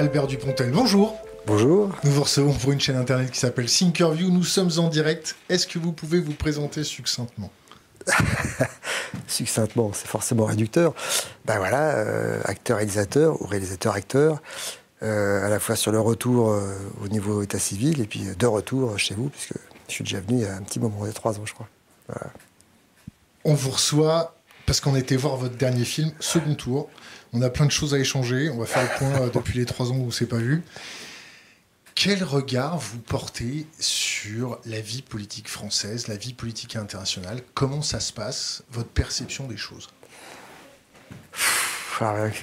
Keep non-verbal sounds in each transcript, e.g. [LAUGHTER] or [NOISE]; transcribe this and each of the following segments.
Albert Dupontel, bonjour. Bonjour. Nous vous recevons pour une chaîne internet qui s'appelle Thinkerview. Nous sommes en direct. Est-ce que vous pouvez vous présenter succinctement [LAUGHS] Succinctement, c'est forcément réducteur. Ben voilà, euh, acteur-réalisateur ou réalisateur-acteur, euh, à la fois sur le retour euh, au niveau état civil et puis de retour chez vous, puisque je suis déjà venu il y a un petit moment, il y a trois ans, je crois. On vous reçoit parce qu'on était voir votre dernier film, Second Tour. On a plein de choses à échanger. On va faire le point [LAUGHS] depuis les trois ans où on ne s'est pas vu. Quel regard vous portez sur la vie politique française, la vie politique internationale? Comment ça se passe Votre perception des choses?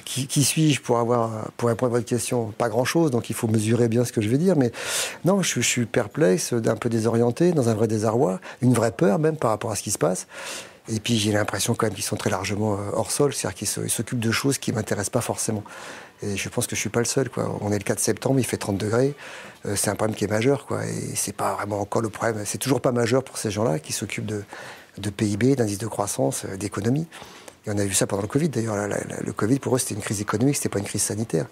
Qui, suis-je pour, avoir, pour répondre à votre question? Pas grand-chose, donc il faut mesurer bien ce que je vais dire. Mais non, je, suis perplexe, un peu désorienté, dans un vrai désarroi, une vraie peur même par rapport à ce qui se passe. Et puis j'ai l'impression quand même qu'ils sont très largement euh, hors sol, c'est-à-dire qu'ils s'occupent de choses qui ne m'intéressent pas forcément. Et je pense que je suis pas le seul. On est le 4 septembre, il fait 30 degrés. Euh, c'est un problème qui est majeur. Quoi. Et c'est pas vraiment encore le problème. C'est toujours pas majeur pour ces gens-là qui s'occupent de, PIB, d'indice de croissance, euh, d'économie. Et on a vu ça pendant le Covid. D'ailleurs, le Covid, pour eux, c'était une crise économique, c'était pas une crise sanitaire.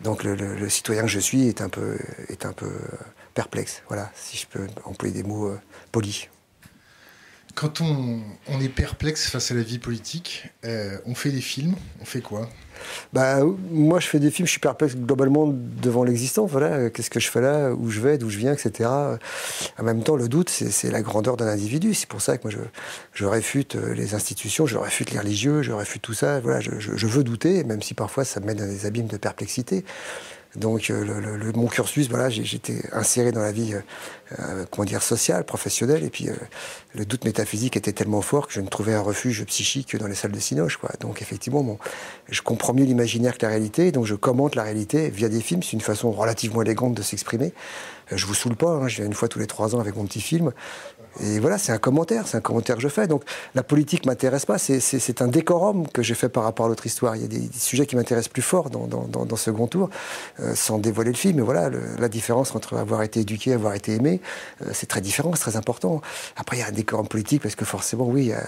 Donc le, citoyen que je suis est un peu perplexe. Voilà, si je peux employer des mots polis. Quand on, est perplexe face à la vie politique, euh, on fait des films, on fait quoi? Bah, moi, je fais des films, je suis perplexe globalement devant l'existence. Voilà, qu'est-ce que je fais là, où je vais, d'où je viens, etc. En même temps, le doute, c'est la grandeur d'un individu. C'est pour ça que moi, je, je, réfute euh, les institutions, je réfute les religieux, je réfute tout ça. Voilà, je, je veux douter, même si parfois ça me met dans des abîmes de perplexité. Donc euh, le, mon cursus, voilà, j'étais inséré dans la vie, euh, euh, comment dire, sociale, professionnelle, et puis le doute métaphysique était tellement fort que je ne trouvais un refuge psychique que dans les salles de Cinoche, quoi. Donc effectivement, bon, je comprends mieux l'imaginaire que la réalité, donc je commente la réalité via des films. C'est une façon relativement élégante de s'exprimer. Je vous saoule pas, hein, je viens une fois tous les trois ans avec mon petit film. Et voilà, c'est un commentaire, c'est un commentaire que je fais. Donc la politique m'intéresse pas, c'est un décorum que j'ai fait par rapport à l'autre histoire. Il y a des, sujets qui m'intéressent plus fort dans, dans, dans, ce grand tour, euh, sans dévoiler le film. Mais voilà, la différence entre avoir été éduqué, avoir été aimé, euh, c'est très différent, c'est très important. Après, il y a un décorum politique parce que forcément, oui, euh,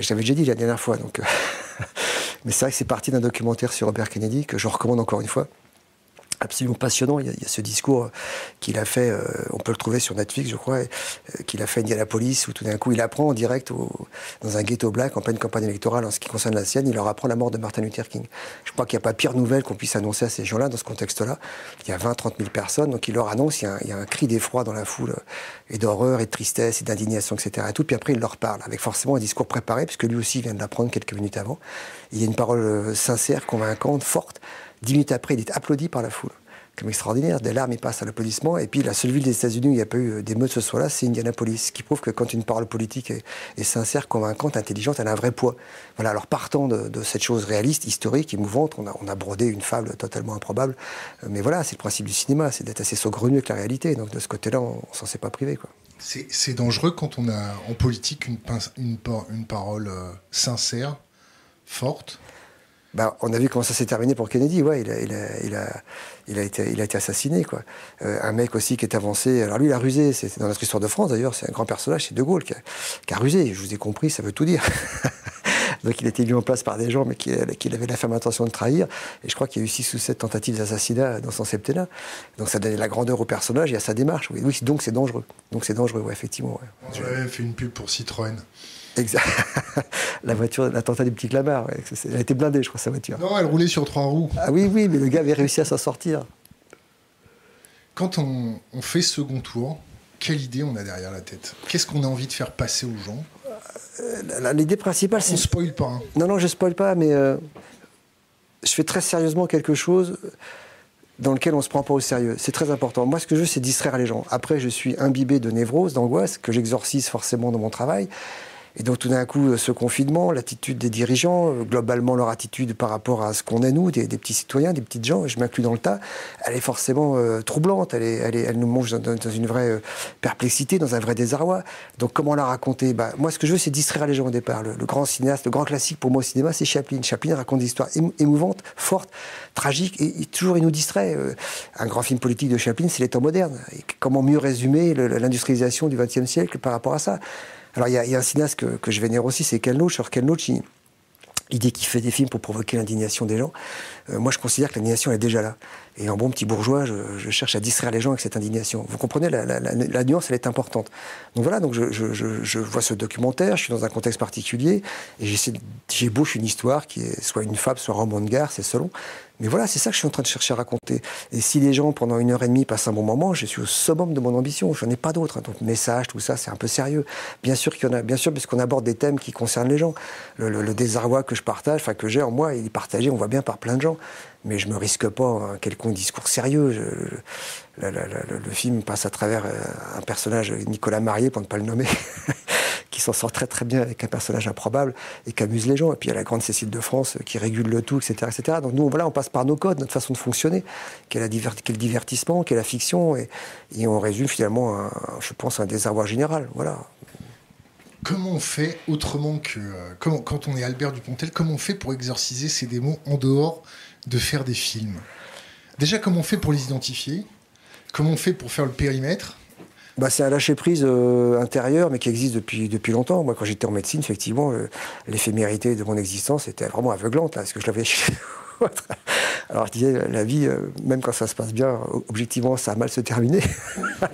j'avais déjà dit la dernière fois. Donc, [LAUGHS] mais c'est vrai que c'est parti d'un documentaire sur Robert Kennedy que je recommande encore une fois absolument passionnant. Il y, a, ce discours qu'il a fait, euh, on peut le trouver sur Netflix, je crois, euh, qu'il a fait à Indianapolis, où tout d'un coup, il apprend en direct dans un ghetto black, en pleine campagne électorale, en ce qui concerne la sienne, il leur apprend la mort de Martin Luther King. Je crois qu'il n'y a pas pire nouvelle qu'on puisse annoncer à ces gens-là dans ce contexte-là. Il y a 20, 30 000 personnes, donc il leur annonce, il y a un, cri d'effroi dans la foule, euh, et d'horreur, et de tristesse, et d'indignation, etc. Et tout. Puis après, il leur parle, avec forcément un discours préparé, puisque lui aussi vient de l'apprendre quelques minutes avant. Il y a une parole sincère, convaincante, forte. Dix minutes après, il est applaudi par la foule comme extraordinaire. Des larmes, il passe à l'applaudissement. Et puis la seule ville des États-Unis où il n'y a pas eu d'émeutes ce soir-là, c'est Indianapolis, qui prouve que quand une parole politique est, sincère, convaincante, intelligente, elle a un vrai poids. Voilà, alors partant de, cette chose réaliste, historique, émouvante, on a, on a, brodé une fable totalement improbable. Mais voilà, c'est le principe du cinéma, c'est d'être assez saugrenu avec la réalité. Donc de ce côté-là, on, ne s'en sait pas privé. C'est dangereux quand on a en politique une, une, une parole euh, sincère, forte bah, on a vu comment ça s'est terminé pour Kennedy. Ouais, il a, il a, il a, il a été, il a été assassiné. Quoi. Euh, un mec aussi qui est avancé. Alors lui, il a rusé. C'est dans notre histoire de France d'ailleurs. C'est un grand personnage. C'est De Gaulle qui a, qui a, rusé. Je vous ai compris. Ça veut tout dire. [LAUGHS] Donc il a été mis en place par des gens, mais qui, qui avait la ferme intention de trahir. Et je crois qu'il y a eu six ou sept tentatives d'assassinat dans son septennat. Donc ça donnait la grandeur au personnage et à sa démarche. Oui, donc c'est dangereux. Donc c'est dangereux, ouais, effectivement. Ouais. Fait une pub pour Citroën. Exact. [LAUGHS] la voiture, l'attentat du petit Clamart, elle a été blindée, je crois, sa voiture. Non, elle roulait sur trois roues. Ah oui, oui, mais le gars avait réussi à s'en sortir. Quand on, fait second tour, quelle idée on a derrière la tête? Qu'est-ce qu'on a envie de faire passer aux gens? Euh, L'idée principale, c'est. On spoil pas. Hein. Non, non, je spoil pas, mais euh, je fais très sérieusement quelque chose dans lequel on ne se prend pas au sérieux. C'est très important. Moi, ce que je veux, c'est distraire les gens. Après, je suis imbibé de névrose, d'angoisse, que j'exorcise forcément dans mon travail. Et donc tout d'un coup, ce confinement, l'attitude des dirigeants, euh, globalement leur attitude par rapport à ce qu'on est nous, des, petits citoyens, des petites gens, je m'inclus dans le tas, elle est forcément euh, troublante, elle, est, elle, est, elle, nous mange dans, une vraie euh, perplexité, dans un vrai désarroi. Donc comment la raconter? Bah, Moi, ce que je veux, c'est distraire les gens au départ. Le, grand cinéaste, le grand classique pour moi au cinéma, c'est Chaplin. Chaplin raconte des histoires émouvantes, fortes, tragiques, et, toujours il nous distrait. un grand film politique de Chaplin, c'est les temps modernes. Et comment mieux résumer l'industrialisation du XXe siècle par rapport à ça? Alors il y, a un cinéaste que, je vénère aussi, c'est Ken Loach. Alors Ken Loach, l'idée qu'il fait des films pour provoquer l'indignation des gens. Euh, moi, je considère que l'indignation est déjà là. Et en bon petit bourgeois, je, cherche à distraire les gens avec cette indignation. Vous comprenez, la, nuance, elle est importante. Donc voilà, donc je, vois ce documentaire, je suis dans un contexte particulier, et j'ébauche une histoire qui est soit une fable, soit un roman de gare, c'est selon. Mais voilà, c'est ça que je suis en train de chercher à raconter. Et si les gens, pendant une heure et demie, passent un bon moment, je suis au summum de mon ambition. Je n'en ai pas d'autres. Donc, message, tout ça, c'est un peu sérieux. Bien sûr qu'il y en a, bien sûr, puisqu'on aborde des thèmes qui concernent les gens. Le, désarroi que je partage, enfin, que j'ai en moi, il est partagé, on voit bien, par plein de gens. Mais je me risque pas un quelconque discours sérieux. le, film passe à travers euh, un personnage, Nicolas Marié, pour ne pas le nommer, [LAUGHS] qui s'en sort très très bien avec un personnage improbable et qui amuse les gens. Et puis il y a la grande Cécile de France euh, qui régule le tout, etc. etc. Donc nous, voilà, on passe par nos codes, notre façon de fonctionner, quel est, le divertissement, quelle est la fiction, et, on résume finalement, je pense, un désarroi général. Voilà. Comment on fait autrement que. Euh, quand on est Albert Dupontel, comment on fait pour exorciser ces démons en dehors de faire des films? Déjà, comment on fait pour les identifier? Comment on fait pour faire le périmètre? Bah, c'est un lâcher-prise euh, intérieur, mais qui existe depuis, depuis longtemps. Moi, quand j'étais en médecine, effectivement, euh, l'éphémérité de mon existence était vraiment aveuglante, là, parce que je l'avais [LAUGHS] Alors, je disais, la vie, euh, même quand ça se passe bien, objectivement, ça a mal se terminer.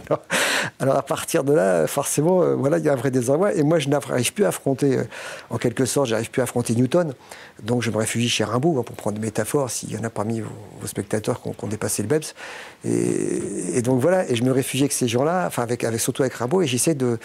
[LAUGHS] alors, à partir de là, forcément, voilà, il y a un vrai désarroi. Et moi, je n'arrive plus à affronter, en quelque sorte, j'arrive plus à affronter Newton. Donc je me réfugie chez Rimbaud, hein, pour prendre une métaphore, s'il y en a parmi vos, spectateurs qui ont, dépassé le BEPS. Et, donc voilà, et je me réfugie avec ces gens-là, enfin avec, avec, surtout avec Rimbaud, et j'essaie de,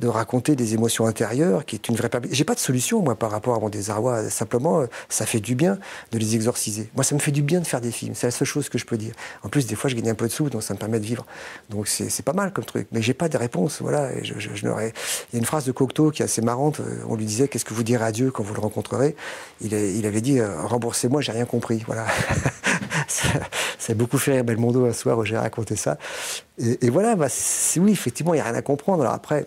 de, raconter des émotions intérieures, qui est une vraie... J'ai pas de solution, moi, par rapport à mon désarroi. Simplement, ça fait du bien de les exorciser. Moi, ça me fait du bien de faire des films. C'est la seule chose que je peux dire. En plus, des fois, je gagne un peu de sous, donc ça me permet de vivre. Donc c'est pas mal comme truc. Mais j'ai pas de réponse, voilà. Et je, je, Il y a une phrase de Cocteau qui est assez marrante. On lui disait, qu'est-ce que vous direz à Dieu quand vous le rencontrerez? Il, avait dit euh, remboursez-moi, j'ai rien compris. Voilà. [LAUGHS] ça, a beaucoup fait rire Belmondo soir où j'ai raconté ça. Et, voilà, bah, oui, effectivement, il n'y a rien à comprendre. Alors après,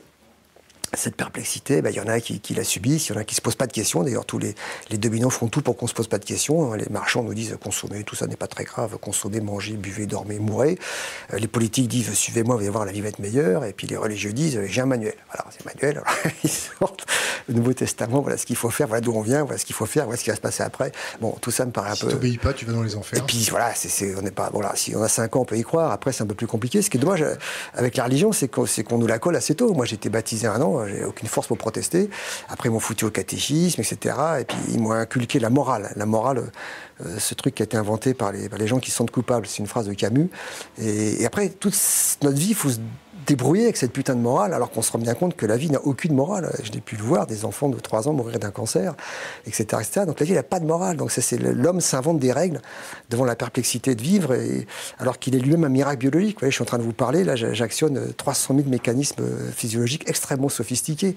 cette perplexité, ben, il y en a qui, la subissent, il y en a qui ne se posent pas de questions. D'ailleurs, tous les, dominants font tout pour qu'on ne se pose pas de questions. Les marchands nous disent consommer, tout ça n'est pas très grave. Consommer, manger, buvez, dormez, mourrez. Euh, les politiques disent suivez-moi, vous allez voir, la vie va être meilleure. Et puis les religieux disent j'ai un manuel. Alors, c'est [LAUGHS] manuel. ils sortent le Nouveau Testament, voilà ce qu'il faut faire, voilà d'où on vient, voilà ce qu'il faut faire, voilà ce qui va se passer après. Bon, tout ça me paraît un peu. Si t'obéis pas, tu vas dans les enfers. Et puis voilà, c'est, on n'est pas. Voilà, si on a 5 ans, on peut y croire. Après, c'est un peu plus compliqué. Ce qui est dommage euh, avec la religion, c'est qu'on, qu'on nous la colle assez tôt. Moi, j'ai été baptisé un an, j'ai aucune force pour protester. Après, ils m'ont foutu au catéchisme, etc. Et puis, ils m'ont inculqué la morale. La morale, euh, ce truc qui a été inventé par les, les gens qui se sentent coupables. C'est une phrase de Camus. Et, et après, toute notre vie, il faut se débrouiller avec cette putain de morale, alors qu'on se rend bien compte que la vie n'a aucune morale. Je n'ai pu le voir, des enfants de 3 ans mourir d'un cancer, etc., etc. Donc la vie n'a pas de morale. Donc c'est l'homme s'invente des règles devant la perplexité de vivre, et, alors qu'il est lui-même un miracle biologique. Vous voyez, je suis en train de vous parler, là j'actionne 300 000 mécanismes physiologiques extrêmement sophistiqués.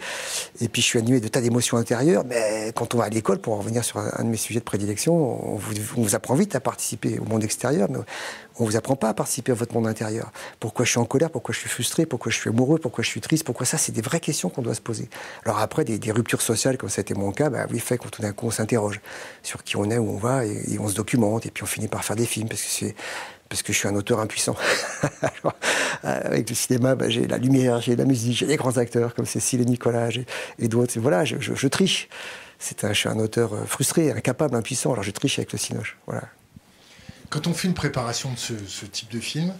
Et puis je suis animé de tas d'émotions intérieures, mais quand on va à l'école, pour en revenir sur un, de mes sujets de prédilection, on vous, vous apprend vite à participer au monde extérieur, on vous apprend pas à participer à votre monde intérieur. Pourquoi je suis en colère, pourquoi je suis frustré, pourquoi je suis amoureux, pourquoi je suis triste, pourquoi ça, c'est des vraies questions qu'on doit se poser. Alors après, des, ruptures sociales, comme ça a été mon cas, bah, oui, fait qu'on tout d'un coup on s'interroge sur qui on est, où on va, et, on se documente, et puis on finit par faire des films, parce que c'est parce que je suis un auteur impuissant. [LAUGHS] Alors, avec le cinéma, bah, j'ai la lumière, j'ai la musique, j'ai des grands acteurs comme Cécile et Nicolas et d'autres. Voilà, je, je, triche. C'est un, je suis un auteur euh, frustré, incapable, impuissant. Alors je triche avec le cinoche. Voilà. Quand on fait une préparation de ce, type de film,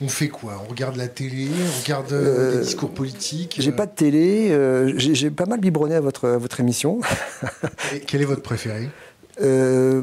on fait quoi? On regarde la télé, on regarde euh, des euh, discours politiques J'ai pas de télé, j'ai pas mal biberonné à votre, à votre émission. quel est votre préféré euh,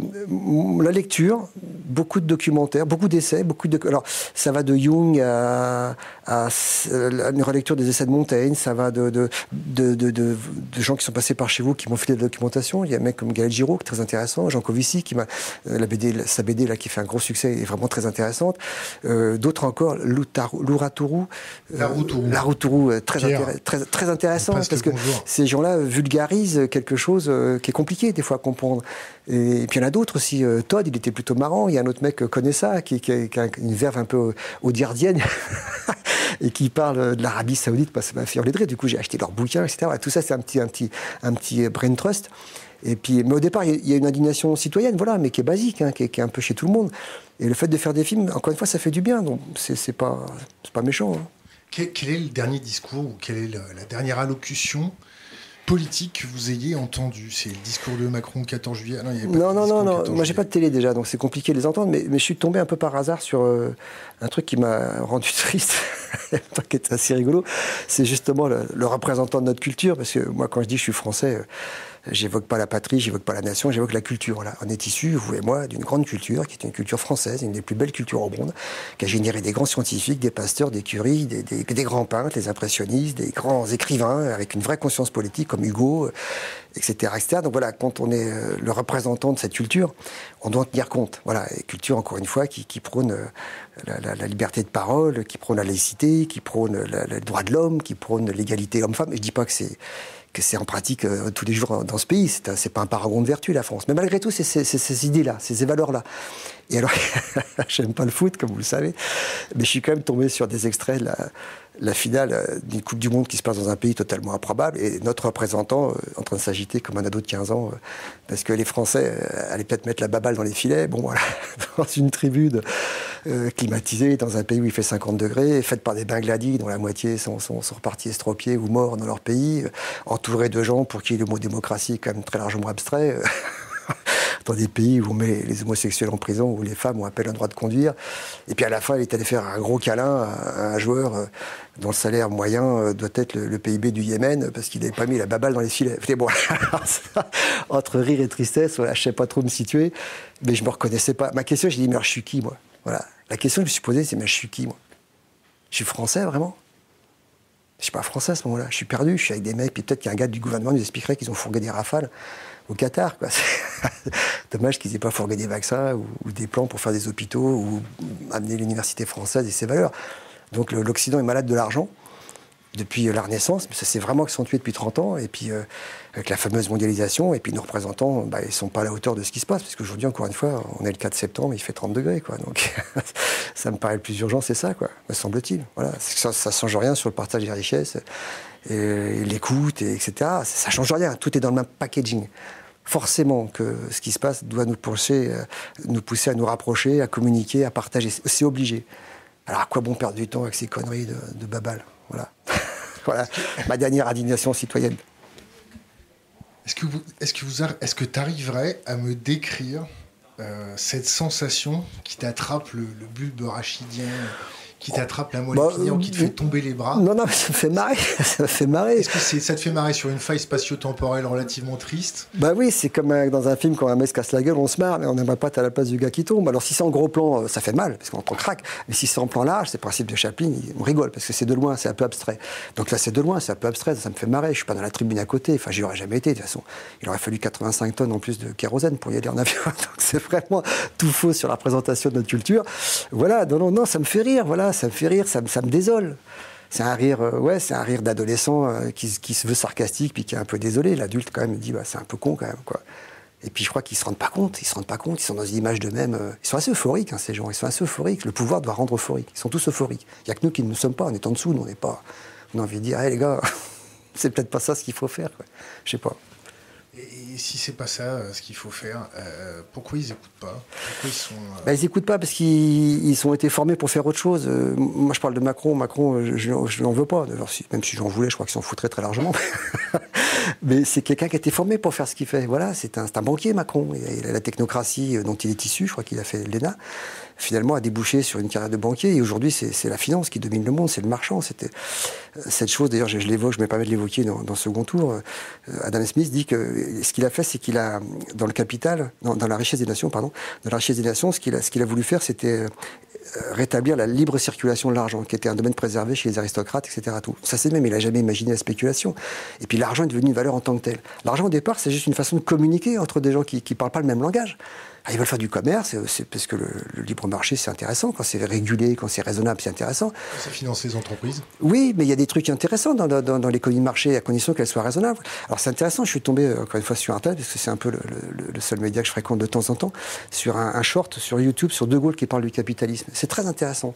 la lecture, beaucoup de documentaires, beaucoup d'essais, beaucoup de. Alors, ça va de Jung à, à, une relecture des essais de Montaigne, ça va de, de, de, de, gens qui sont passés par chez vous, qui m'ont fait de la documentation. Il y a un mec comme Gaël Giraud, très intéressant, Jean Covici, qui m'a. Euh, la BD, sa BD, là, qui fait un gros succès, est vraiment très intéressante. Euh, D'autres encore, Louratourou. Euh, très, très, très intéressant, parce que ces gens-là vulgarisent quelque chose qui est compliqué, des fois, à comprendre. Et, puis il y en a d'autres aussi. Euh, Todd, il était plutôt marrant. Il y a un autre mec qui connaît ça, qui, a une verve un peu audiardienne [LAUGHS] et qui parle de l'Arabie Saoudite. Bah, ça m'a fait enlever. Du coup, j'ai acheté leurs bouquins, etc. tout ça, c'est un petit, un, petit, un petit brain trust. Et puis, mais au départ, il y a une indignation citoyenne, voilà, mais qui est basique, hein, qui, est, un peu chez tout le monde. Et le fait de faire des films, encore une fois, ça fait du bien. Donc, c'est pas, pas méchant. Hein. Quel, est le dernier discours ou quelle est la dernière allocution politique que vous ayez entendu C'est le discours de Macron le 14 juillet ah Non, non, non, non, moi j'ai pas de télé déjà, donc c'est compliqué de les entendre, mais, mais, je suis tombé un peu par hasard sur euh, un truc qui m'a rendu [LAUGHS] triste, qui est assez rigolo. C'est justement le, le, représentant de notre culture, parce que moi quand je dis je suis français, euh, J'évoque pas la patrie, j'évoque pas la nation, j'évoque la culture. Voilà. On est issu, vous et moi, d'une grande culture, qui est une culture française, une des plus belles cultures au monde, qui a généré des grands scientifiques, des pasteurs, des curies, des, grands peintres, des impressionnistes, des grands écrivains avec une vraie conscience politique comme Hugo, etc., etc. Donc voilà, quand on est euh, le représentant de cette culture, on doit en tenir compte. Voilà, et culture, encore une fois, qui, prône euh, la, liberté de parole, qui prône la laïcité, qui prône le droit de l'homme, qui prône l'égalité homme-femme. Je dis pas que c'est que c'est en pratique euh, tous les jours dans ce pays. C'est pas un paragon de vertu, la France. Mais malgré tout, c'est ces idées-là, ces valeurs-là. Et alors, [LAUGHS] j'aime pas le foot, comme vous le savez, mais je suis quand même tombé sur des extraits de la, finale euh, d'une Coupe du Monde qui se passe dans un pays totalement improbable et notre représentant euh, en train de s'agiter comme un ado de 15 ans euh, parce que les Français allaient peut-être mettre la baballe dans les filets. Bon, voilà, [LAUGHS] dans une tribune climatisée, dans un pays où il fait 50 degrés, faite par des Bangladis dont la moitié sont repartis estropiés ou morts dans leur pays, entourés de gens pour qui le mot démocratie est quand même très largement abstrait. [LAUGHS] dans des pays où on met les homosexuels en prison, où les femmes ont appel un droit de conduire. Et puis à la fin, il est allé faire un gros câlin à un joueur euh, dont le salaire moyen euh, doit être le, PIB du Yémen, parce qu'il n'avait pas mis la baballe dans les filets. bon, [LAUGHS] entre rire et tristesse, je ne sais pas trop me situer, mais je ne me reconnaissais pas. Ma question, j'ai dit, mais je suis qui, moi? Voilà. La question que je me suis posée, c'est, mais je suis qui, moi? Je suis français, vraiment? Je suis pas français à ce moment-là. Je suis perdu, je suis avec des mecs, puis peut-être qu'un gars du gouvernement nous expliquerait qu'ils ont fourgué des rafales au Qatar. [LAUGHS] Dommage qu'ils n'aient pas fourgué des vaccins ou, des plans pour faire des hôpitaux ou amener l'université française et ses valeurs. Donc l'Occident est malade de l'argent depuis la Renaissance, mais ça s'est vraiment accentué depuis 30 ans. Et puis, euh, avec la fameuse mondialisation, et puis nos représentants, bah, ils ne sont pas à la hauteur de ce qui se passe, parce qu'aujourd'hui, encore une fois, on est le 4 septembre, il fait 30 degrés. Quoi. Donc, [LAUGHS] ça me paraît le plus urgent, c'est ça, quoi, me semble-t-il. Voilà. Ça ne change rien sur le partage des richesses et l'écoute, etc. Ça change rien. Tout est dans le même packaging. Forcément que ce qui se passe doit nous pousser, euh, nous pousser à nous rapprocher, à communiquer, à partager. C'est obligé. Alors à quoi bon perdre du temps avec ces conneries de, de Voilà. [LAUGHS] voilà ma dernière indignation citoyenne. Est-ce que est-ce que arriverais à me décrire euh, cette sensation qui t'attrape le bulbe rachidien qui t'attrape la moelle bah, qui te fait tomber les bras. Non, non, mais ça me fait marrer. [LAUGHS] ça me fait marrer. Est-ce que ça te fait marrer sur une faille spatio-temporelle relativement triste Bah oui, c'est comme dans un film quand un mec se casse la gueule, on se marre, mais on n'aimerait pas être à la place du gars qui tombe. Alors si c'est en gros plan, euh, ça fait mal, parce qu'on entend craque. Mais si c'est en plan large, c'est le principe de Chaplin, on rigole, parce que c'est de loin, c'est un peu abstrait. Donc là, c'est de loin, c'est un peu abstrait, ça me fait marrer. Je suis pas dans la tribune à côté, enfin, j'y aurais jamais été, de toute façon. Il aurait fallu 85 tonnes en plus de kérosène pour y aller en [LAUGHS] avion. Donc c'est vraiment tout faux sur la présentation de notre culture. Voilà, non, non, non, ça me fait rire, voilà, ça me fait rire, ça me ça me désole. C'est un rire, euh, ouais, c'est un rire d'adolescent euh, qui, se veut sarcastique puis qui est un peu désolé. L'adulte quand même dit, bah, c'est un peu con quand même, quoi. Et puis je crois qu'ils se rendent pas compte, ils se rendent pas compte, ils sont dans une image d'eux-mêmes. Euh, ils sont assez euphoriques, hein, ces gens. Ils sont assez euphoriques. Le pouvoir doit rendre euphorique. Ils sont tous euphoriques. Il y a que nous qui ne le sommes pas. On est en dessous, nous on n'est pas. On a envie de dire, hé les gars, [LAUGHS] c'est peut-être pas ça ce qu'il faut faire. Je sais pas. Et si c'est pas ça euh, ce qu'il faut faire, euh, pourquoi ils écoutent pas? Ils sont euh, bah, pas parce qu'ils ont été formés pour faire autre chose. moi, je parle de Macron. Macron, je, n'en veux pas. Même si j'en voulais, je crois qu'il s'en foutrait très largement. [LAUGHS] Mais c'est quelqu'un qui a été formé pour faire ce qu'il fait. Voilà, c'est un, un, banquier, Macron. A la technocratie dont il est issu. Je crois qu'il a fait l'ENA finalement a débouché sur une carrière de banquier. Et aujourd'hui, c'est la finance qui domine le monde, c'est le marchand. C'était euh, cette chose. D'ailleurs, je, l'évoque, je me permets de l'évoquer dans, dans, second tour. Euh, Adam Smith dit que ce qu'il a fait, c'est qu'il a dans le capital, dans, la richesse des nations, pardon, dans la richesse des nations, ce qu'il a, qu'il a voulu faire, c'était euh, rétablir la libre circulation de l'argent, qui était un domaine préservé chez les aristocrates, etc. Tout. Ça, c'est même, il n'a jamais imaginé la spéculation. Et puis l'argent est devenu une valeur en tant que telle. L'argent, au départ, c'est juste une façon de communiquer entre des gens qui ne parlent pas le même langage. Ah, ils veulent faire du commerce, c'est parce que le, libre marché, c'est intéressant. Quand c'est régulé, quand c'est raisonnable, c'est intéressant. Ça finance les entreprises Oui, mais il y a des trucs intéressants dans, dans, dans l'économie de marché, à condition qu'elle soit raisonnable. Alors c'est intéressant, je suis tombé, euh, encore une fois, sur Internet, parce que c'est un peu le, le, seul média que je fréquente de temps en temps, sur un, un short sur YouTube sur De Gaulle qui parle du capitalisme. C'est très intéressant.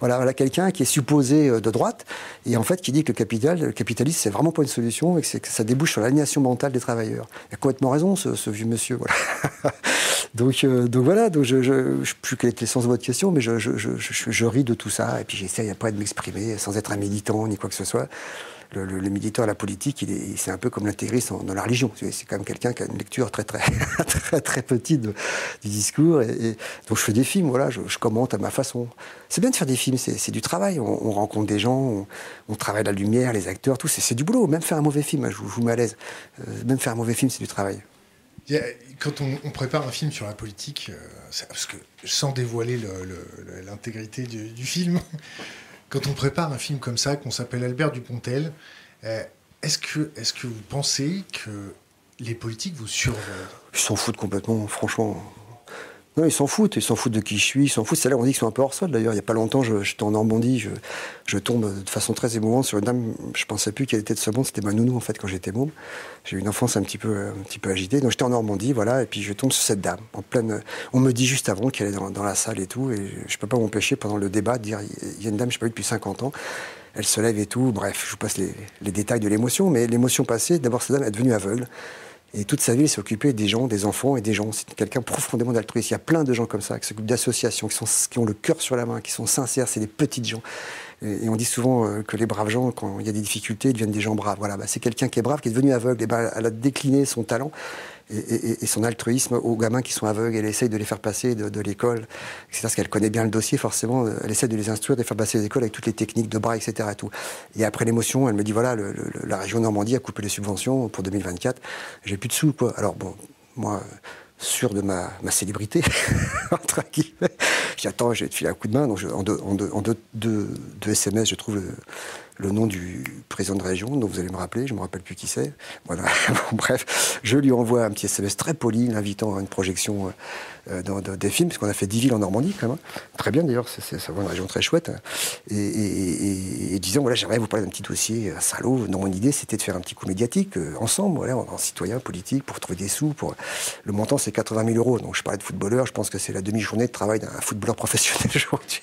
Voilà, voilà quelqu'un qui est supposé euh, de droite, et en fait qui dit que le, capital, le capitalisme, c'est vraiment pas une solution, et que, ça débouche sur l'alignation mentale des travailleurs. Il a complètement raison, ce, ce vieux monsieur. Voilà. [LAUGHS] donc, donc voilà, donc je ne sais plus quelle était l'essence de votre question, mais je, je, je, je, ris de tout ça, et puis j'essaye après de m'exprimer sans être un militant ni quoi que ce soit le, le, militant à la politique, c'est un peu comme l'intégriste dans la religion. C'est quand même quelqu'un qui a une lecture très très [LAUGHS] très, très petite du discours. Donc je fais des films, voilà, je, commente à ma façon. C'est bien de faire des films, c'est du travail. On, rencontre des gens, on, travaille la lumière, les acteurs, tout. C'est du boulot. Même faire un mauvais film, hein, je, vous mets à l'aise. Euh, même faire un mauvais film, c'est du travail. Quand on, prépare un film sur la politique, euh, sans dévoiler l'intégrité du film, quand on prépare un film comme ça, qu'on s'appelle Albert Dupontel, euh, est-ce que, vous pensez que les politiques vous surveillent? Ils s'en foutent complètement, franchement. Non, ils s'en foutent, ils s'en foutent de qui je suis, ils s'en foutent. C'est là on dit qu'ils sont un peu hors sol d'ailleurs. Il n'y a pas longtemps, j'étais en Normandie, je, tombe de façon très émouvante sur une dame, je pensais plus qu'elle était de ce monde, c'était ma nounou en fait quand j'étais môme. J'ai eu une enfance un petit peu, agitée. Donc j'étais en Normandie, voilà, et puis je tombe sur cette dame, en pleine. On me dit juste avant qu'elle est dans, la salle et tout, et je peux pas m'empêcher pendant le débat de dire il y a une dame, je sais pas eu depuis 50 ans elle se lève et tout. Bref, je vous passe les détails de l'émotion, mais l'émotion passée, d'abord, cette dame est devenue aveugle. Et toute sa vie, s'est occupé des gens, des enfants et des gens. C'est quelqu'un profondément altruiste. Il y a plein de gens comme ça, qui s'occupent d'associations, qui, qui ont le cœur sur la main, qui sont sincères. C'est des petites gens. Et, on dit souvent euh, que les braves gens, quand il y a des difficultés, deviennent des gens braves. Voilà, bah, c'est quelqu'un qui est brave, qui est devenu aveugle. Et bah, elle a décliné son talent et, son altruisme aux gamins qui sont aveugles. Elle essaye de les faire passer de, l'école, etc. Parce qu'elle connaît bien le dossier, forcément. Elle essaie de les instruire, de les faire passer à l'école avec toutes les techniques de bras, etc. Et, après l'émotion, elle me dit voilà, la région Normandie a coupé les subventions pour 2024. J'ai plus de sous, quoi. Alors, bon, moi sûr de ma, célébrité, [LAUGHS] entre guillemets. J'attends, je vais te filer un coup de main. Donc en, deux, SMS, je trouve le nom du président de région, dont vous allez me rappeler, je ne me rappelle plus qui c'est. [LAUGHS] Bref, je lui envoie un petit SMS très poli, l'invitant à une projection euh, euh, dans, des films, parce qu'on a fait 10 villes en Normandie quand même. Très bien d'ailleurs, c'est une région très chouette. Et, disant, voilà, j'aimerais vous parler d'un petit dossier à Salaud. Non, mon idée, c'était de faire un petit coup médiatique euh, ensemble, voilà, en, citoyen politique, pour trouver des sous. Pour... Le montant, c'est 80 000 euros. Donc je parlais de footballeur, je pense que c'est la demi-journée de travail d'un footballeur [LAUGHS] professionnel aujourd'hui.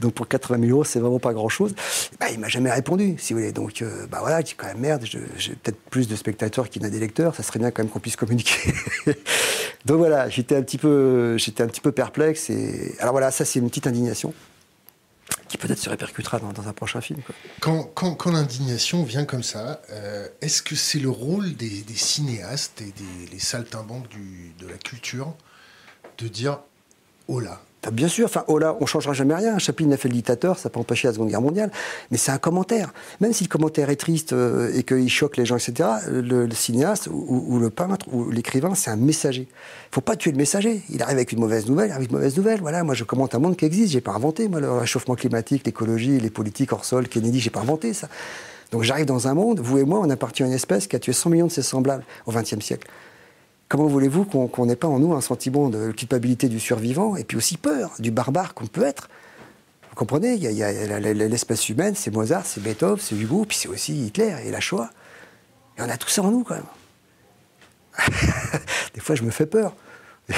Donc pour 80 000 euros, c'est vraiment pas grand-chose. Bah, il m'a jamais répondu, si vous voulez. Donc, euh, bah voilà, je quand même, merde, j'ai peut-être plus de spectateurs qu'il n'a des lecteurs. Ça serait bien quand même qu'on puisse communiquer. [LAUGHS] Donc voilà, j'étais un petit peu, j'étais un petit peu perplexe. Et alors voilà, ça c'est une petite indignation qui peut-être se répercutera dans, un prochain film. Quand, quand, quand l'indignation vient comme ça, euh, est-ce que c'est le rôle des, cinéastes et des saltimbanques de la culture de dire oh là, Bien sûr, enfin, oh là, on changera jamais rien. Chaplin a fait le dictateur, ça peut empêcher la Seconde Guerre mondiale, mais c'est un commentaire. Même si le commentaire est triste euh, et qu'il choque les gens, etc., le, cinéaste ou, le peintre ou l'écrivain, c'est un messager. Il faut pas tuer le messager. Il arrive avec une mauvaise nouvelle, il arrive avec une mauvaise nouvelle. Voilà, moi je commente un monde qui existe, j'ai pas inventé, moi, le réchauffement climatique, l'écologie, les politiques hors sol, Kennedy, j'ai pas inventé ça. Donc j'arrive dans un monde, vous et moi, on appartient à une espèce qui a tué 100 millions de ses semblables au XXe siècle. Comment voulez-vous qu'on n'ait pas en nous un sentiment de culpabilité du survivant et puis aussi peur du barbare qu'on peut être? Vous comprenez? Il y a, l'espèce humaine, c'est Mozart, c'est Beethoven, c'est Hugo, puis c'est aussi Hitler et la Shoah. Et on a tout ça en nous quand même. [LAUGHS] des fois, je me fais peur. [LAUGHS]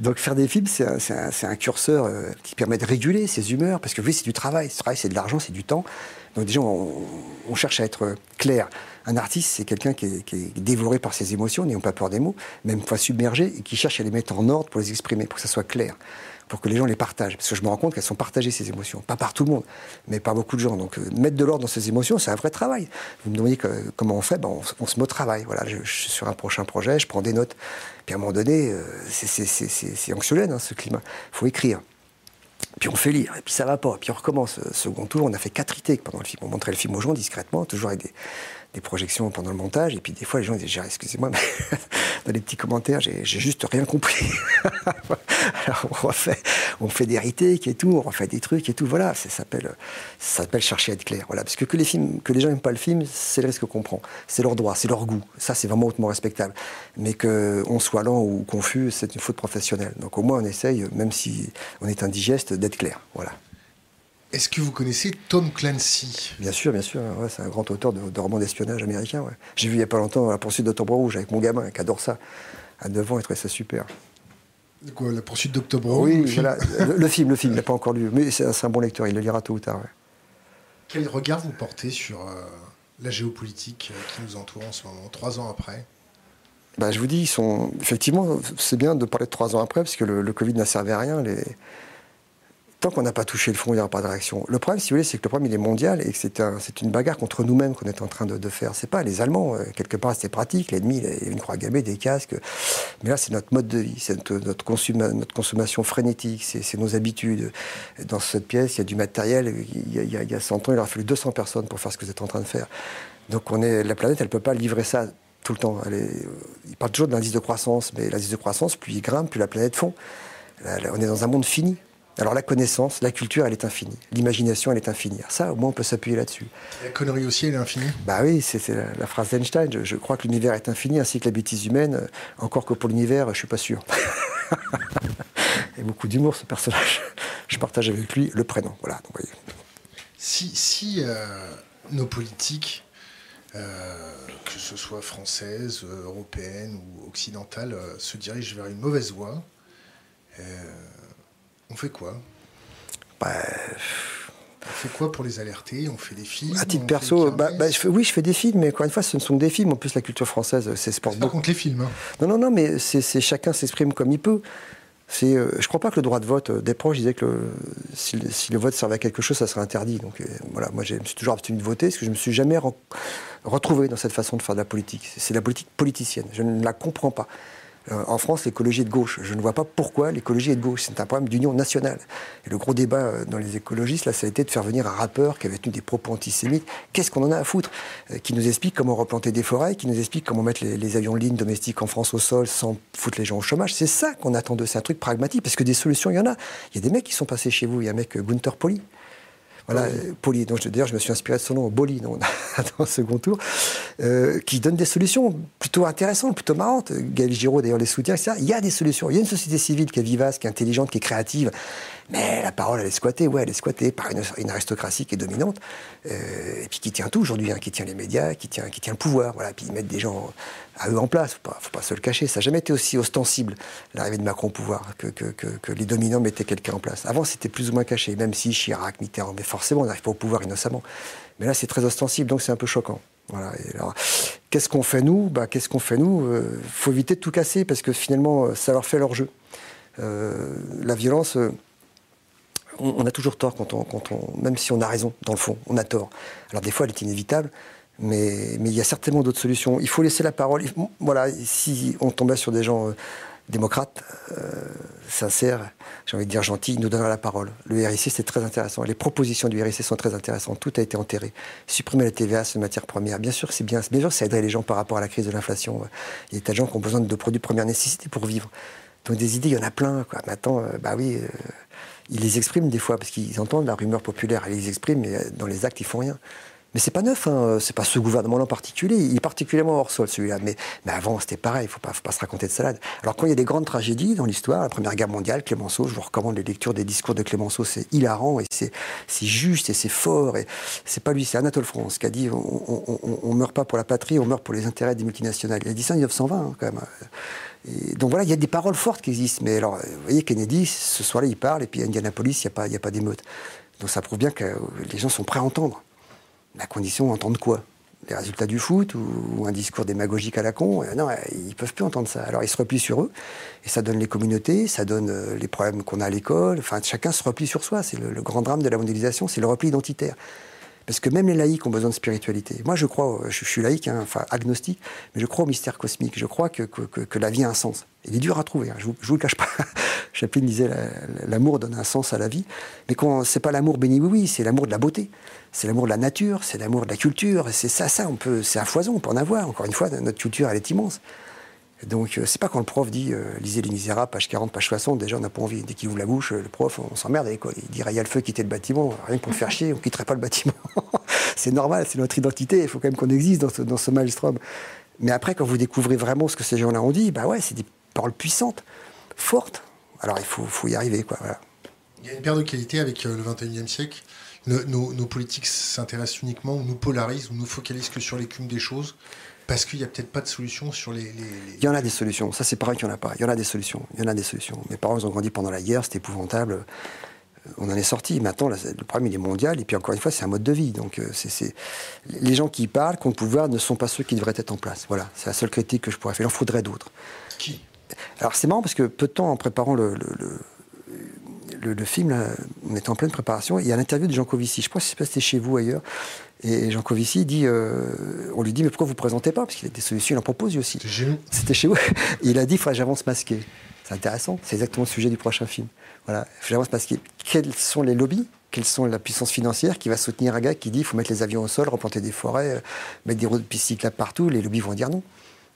Donc faire des films, c'est un, curseur euh, qui permet de réguler ses humeurs, parce que oui, c'est du travail. Ce travail, c'est de l'argent, c'est du temps. Donc déjà, on, cherche à être clair. Un artiste, c'est quelqu'un qui, est dévoré par ses émotions, n'ayons pas peur des mots, même fois submergé, et qui cherche à les mettre en ordre pour les exprimer, pour que ça soit clair, pour que les gens les partagent. Parce que je me rends compte qu'elles sont partagées, ces émotions. Pas par tout le monde, mais par beaucoup de gens. Donc euh, mettre de l'ordre dans ces émotions, c'est un vrai travail. Vous me demandez comment on fait, ben, on, se met au travail. Voilà, je, suis sur un prochain projet, je prends des notes. Puis à un moment donné, euh, c'est anxiogène, hein, ce climat. Il faut écrire. Puis on fait lire, et puis ça va pas. Puis on recommence. Euh, second tour, on a fait quatre ités pendant le film. On montrait le film aux gens discrètement, toujours avec des, des projections pendant le montage. Et puis des fois, les gens disaient Excusez-moi, mais [LAUGHS] dans les petits commentaires, j'ai juste rien compris. [LAUGHS] Alors on refait, on fait des retakes et tout, on refait des trucs et tout. Voilà, ça s'appelle, ça s'appelle chercher à être clair. Voilà, parce que que les films, que les gens n'aiment pas le film, c'est le risque qu'on prend. C'est leur droit, c'est leur goût. Ça, c'est vraiment hautement respectable. Mais qu'on soit lent ou confus, c'est une faute professionnelle. Donc au moins, on essaye, même si on est indigeste, d'être clair. Voilà. Est-ce que vous connaissez Tom Clancy? Bien sûr, bien sûr. c'est un grand auteur de, romans d'espionnage américain. J'ai vu il n'y a pas longtemps La poursuite d'Octobre Rouge avec mon gamin qui adore ça. À 9 ans, il trouvait ça super. quoi, La poursuite d'Octobre Rouge? Oui, le, film. le, film, le film, il n'a pas encore lu. Mais c'est un, bon lecteur, il le lira tôt ou tard. Quel regard vous portez sur euh, la géopolitique euh, qui nous entoure en ce moment, trois ans après? Bah, Je vous dis, ils sont... effectivement, c'est bien de parler de trois ans après, parce que le, le Covid n'a servi à rien. Les tant qu'on n'a pas touché le fond, il n'y aura pas de réaction. Le problème, si vous voulez, c'est que le problème, il est mondial et que c'est un, une bagarre contre nous-mêmes qu'on est en train de, de faire. C'est pas les Allemands, euh, quelque part, c'était pratique, l'ennemi, il y a une croix gammée, des casques. Mais là, c'est notre mode de vie, c'est notre, consommation frénétique, c'est nos habitudes. Dans cette pièce, il y a du matériel, il y a, il y a 100 ans, il aurait fallu 200 personnes pour faire ce que vous êtes en train de faire. Donc la planète, elle ne peut pas livrer ça tout le temps. Elle est, il parle toujours de l'indice de croissance, mais l'indice de croissance, plus il grimpe, plus la planète fond. On est dans un monde fini. Alors la connaissance, la culture, elle est infinie. L'imagination, elle est infinie. Ça, au moins, on peut s'appuyer là-dessus. La connerie aussi, elle est infinie Bah oui, c'est la, la, phrase d'Einstein. Je, je, crois que l'univers est infini, ainsi que la bêtise humaine. Encore que pour l'univers, je suis pas sûr. Il y a beaucoup d'humour, ce personnage. Je partage avec lui le prénom. Voilà. Donc, voyez. Si, si euh, nos politiques, euh, que ce soit françaises, européennes ou occidentales, euh, se dirigent vers une mauvaise voie, euh, on fait quoi? Bah, On fait quoi pour les alerter? On fait des films À titre perso, bah, bah, je fais, oui, je fais des films, mais encore une fois, ce ne sont que des films. En plus, la culture française, c'est sport. Pas contre les films. Hein. Non, non, non, mais c'est chacun s'exprime comme il peut. C'est, euh, je ne crois pas que le droit de vote, euh, des proches que le, si, le, si, le, vote servait à quelque chose, ça serait interdit. Donc euh, voilà, moi je me suis toujours abstenu de voter parce que je ne me suis jamais re retrouvé dans cette façon de faire de la politique. C'est de la politique politicienne. Je ne la comprends pas. Euh, en France, l'écologie est de gauche. Je ne vois pas pourquoi l'écologie est de gauche. C'est un problème d'union nationale. Et le gros débat euh, dans les écologistes, là, ça a été de faire venir un rappeur qui avait tenu des propos antisémites. Qu'est-ce qu'on en a à foutre? Euh, Qui nous explique comment replanter des forêts, qui nous explique comment mettre les, avions de ligne domestiques en France au sol sans foutre les gens au chômage. C'est ça qu'on attend de. C'est un truc pragmatique, parce que des solutions, il y en a. Il y a des mecs qui sont passés chez vous. Il y a un mec, Gunther Poli. Voilà, euh, Poli. Donc, d'ailleurs, je me suis inspiré de son nom, Boli, dans, [LAUGHS] dans le second tour, euh, qui donne des solutions plutôt intéressantes, plutôt marrantes. Gaël Giraud, d'ailleurs, les soutient, etc. Il y a des solutions. Il y a une société civile qui est vivace, qui est intelligente, qui est créative. Mais la parole, elle est squattée. Ouais, elle est squattée par une, une aristocratie qui est dominante. Euh, et puis qui tient tout aujourd'hui, hein, qui tient les médias, qui tient, qui tient le pouvoir. Voilà. Puis ils mettent des gens à eux en place. Faut pas, faut pas se le cacher. Ça n'a jamais été aussi ostensible, l'arrivée de Macron au pouvoir, que, les dominants mettaient quelqu'un en place. Avant, c'était plus ou moins caché, même si Chirac, Mitterrand, mais forcément, on n'arrive pas au pouvoir innocemment. Mais là, c'est très ostensible, donc c'est un peu choquant. Voilà. Et alors, qu'est-ce qu'on fait nous? Bah, Qu'est-ce qu'on fait nous? Euh, Faut éviter de tout casser parce que finalement, ça leur fait leur jeu. Euh, la violence. Euh, on, on, a toujours tort quand on, quand on, même si on a raison dans le fond, on a tort. Alors des fois, elle est inévitable, mais, il y a certainement d'autres solutions. Il faut laisser la parole. Voilà, si on tombait sur des gens euh, démocrates, euh, sincères, j'ai envie de dire gentils, ils nous donneraient la parole. Le RIC, c'est très intéressant. Les propositions du RIC sont très intéressantes. Tout a été enterré. Supprimer la TVA sur les matières premières, bien sûr, c'est bien. Bien sûr, ça aiderait les gens par rapport à la crise de l'inflation. Il y a des de gens qui ont besoin de produits de première nécessité pour vivre. Donc des idées, il y en a plein. Quoi. Maintenant, euh, bah oui, ils les expriment des fois parce qu'ils entendent la rumeur populaire, ils les expriment, mais dans les actes, ils font rien. Mais c'est pas neuf, hein. c'est pas ce gouvernement-là en particulier. Il est particulièrement hors sol celui-là. Mais, mais avant, c'était pareil. Il faut pas, faut pas se raconter de salade. Alors quand il y a des grandes tragédies dans l'histoire, la Première Guerre mondiale, Clémenceau, je vous recommande les lectures des discours de Clémenceau. C'est hilarant et c'est juste et c'est fort. Et c'est pas lui, c'est Anatole France qui a dit on, on, meurt pas pour la patrie, on meurt pour les intérêts des multinationales. Il a dit ça en 1920 hein, quand même. Et donc voilà, il y a des paroles fortes qui existent. Mais alors, vous voyez, Kennedy, ce soir-là, il parle, et puis à Indianapolis, il n'y a pas, a pas d'émeute. Donc ça prouve bien que les gens sont prêts à entendre. La condition, entendre quoi? Les résultats du foot ou un discours démagogique à la con? Non, ils peuvent plus entendre ça. Alors ils se replient sur eux, et ça donne les communautés, ça donne les problèmes qu'on a à l'école. Enfin, chacun se replie sur soi. C'est le, grand drame de la mondialisation, c'est le repli identitaire. Parce que même les laïcs ont besoin de spiritualité. Moi, je crois, je, je suis laïque, hein, enfin agnostique, mais je crois au mystère cosmique. Je crois que, que, la vie a un sens. Il est dur à trouver, hein, je ne vous, le cache pas. [LAUGHS] Chaplin disait l'amour donne un sens à la vie. Mais c'est pas l'amour béni oui, oui, c'est l'amour de la beauté. C'est l'amour de la nature, c'est l'amour de la culture. C'est ça, ça, on peut, c'est à foison, on peut en avoir. Encore une fois, notre culture, elle est immense. Donc, euh, c'est pas quand le prof dit euh, lisez Les Misérables, page 40, page 60, déjà on n'a pas envie. Dès qu'il ouvre la bouche, le prof, on s'emmerde. Il dirait il y a le feu, quitter le bâtiment, rien que pour faire chier, on quitterait pas le bâtiment. [LAUGHS] c'est normal, c'est notre identité, il faut quand même qu'on existe dans ce, dans maelstrom. Mais après, quand vous découvrez vraiment ce que ces gens-là ont dit, bah ouais, c'est des paroles puissantes, fortes. Alors il faut, y arriver, quoi. Voilà. Il y a une paire de qualités avec euh, le 21e siècle. Nos, politiques s'intéressent uniquement, ou nous polarisent, ou nous focalisent que sur l'écume des choses. Parce qu'il n'y a peut-être pas de solution sur les, les, les, Il y en a des solutions. Ça, c'est pareil qu'il n'y en a pas. Il y en a des solutions. Il y en a des solutions. Mes parents ils ont grandi pendant la guerre, c'était épouvantable. on en est sorti. Maintenant, le problème, il est mondial. Et puis, encore une fois, c'est un mode de vie. Donc, euh, c'est, les gens qui parlent, qui ont le pouvoir, ne sont pas ceux qui devraient être en place. Voilà, c'est la seule critique que je pourrais faire. Il en faudrait d'autres. Qui? Alors, c'est marrant parce que peu de temps en préparant le, le, film, on était en pleine préparation. Il y a l'interview de Jean Covici. Je crois que c'était chez vous ailleurs. Et Jean Covici dit, euh, on lui dit, mais pourquoi vous ne présentez pas? Parce qu'il a des solutions, il en propose lui aussi. C'était chez vous. [LAUGHS] il a dit, il faudrait que j'avance masqué. C'est intéressant. C'est exactement le sujet du prochain film. Voilà. J'avance masqué. Quels sont les lobbies? Quelles sont la puissance financière qui va soutenir un gars qui dit il faut mettre les avions au sol, replanter des forêts, euh, mettre des routes de pistes cyclables partout? Les lobbies vont dire non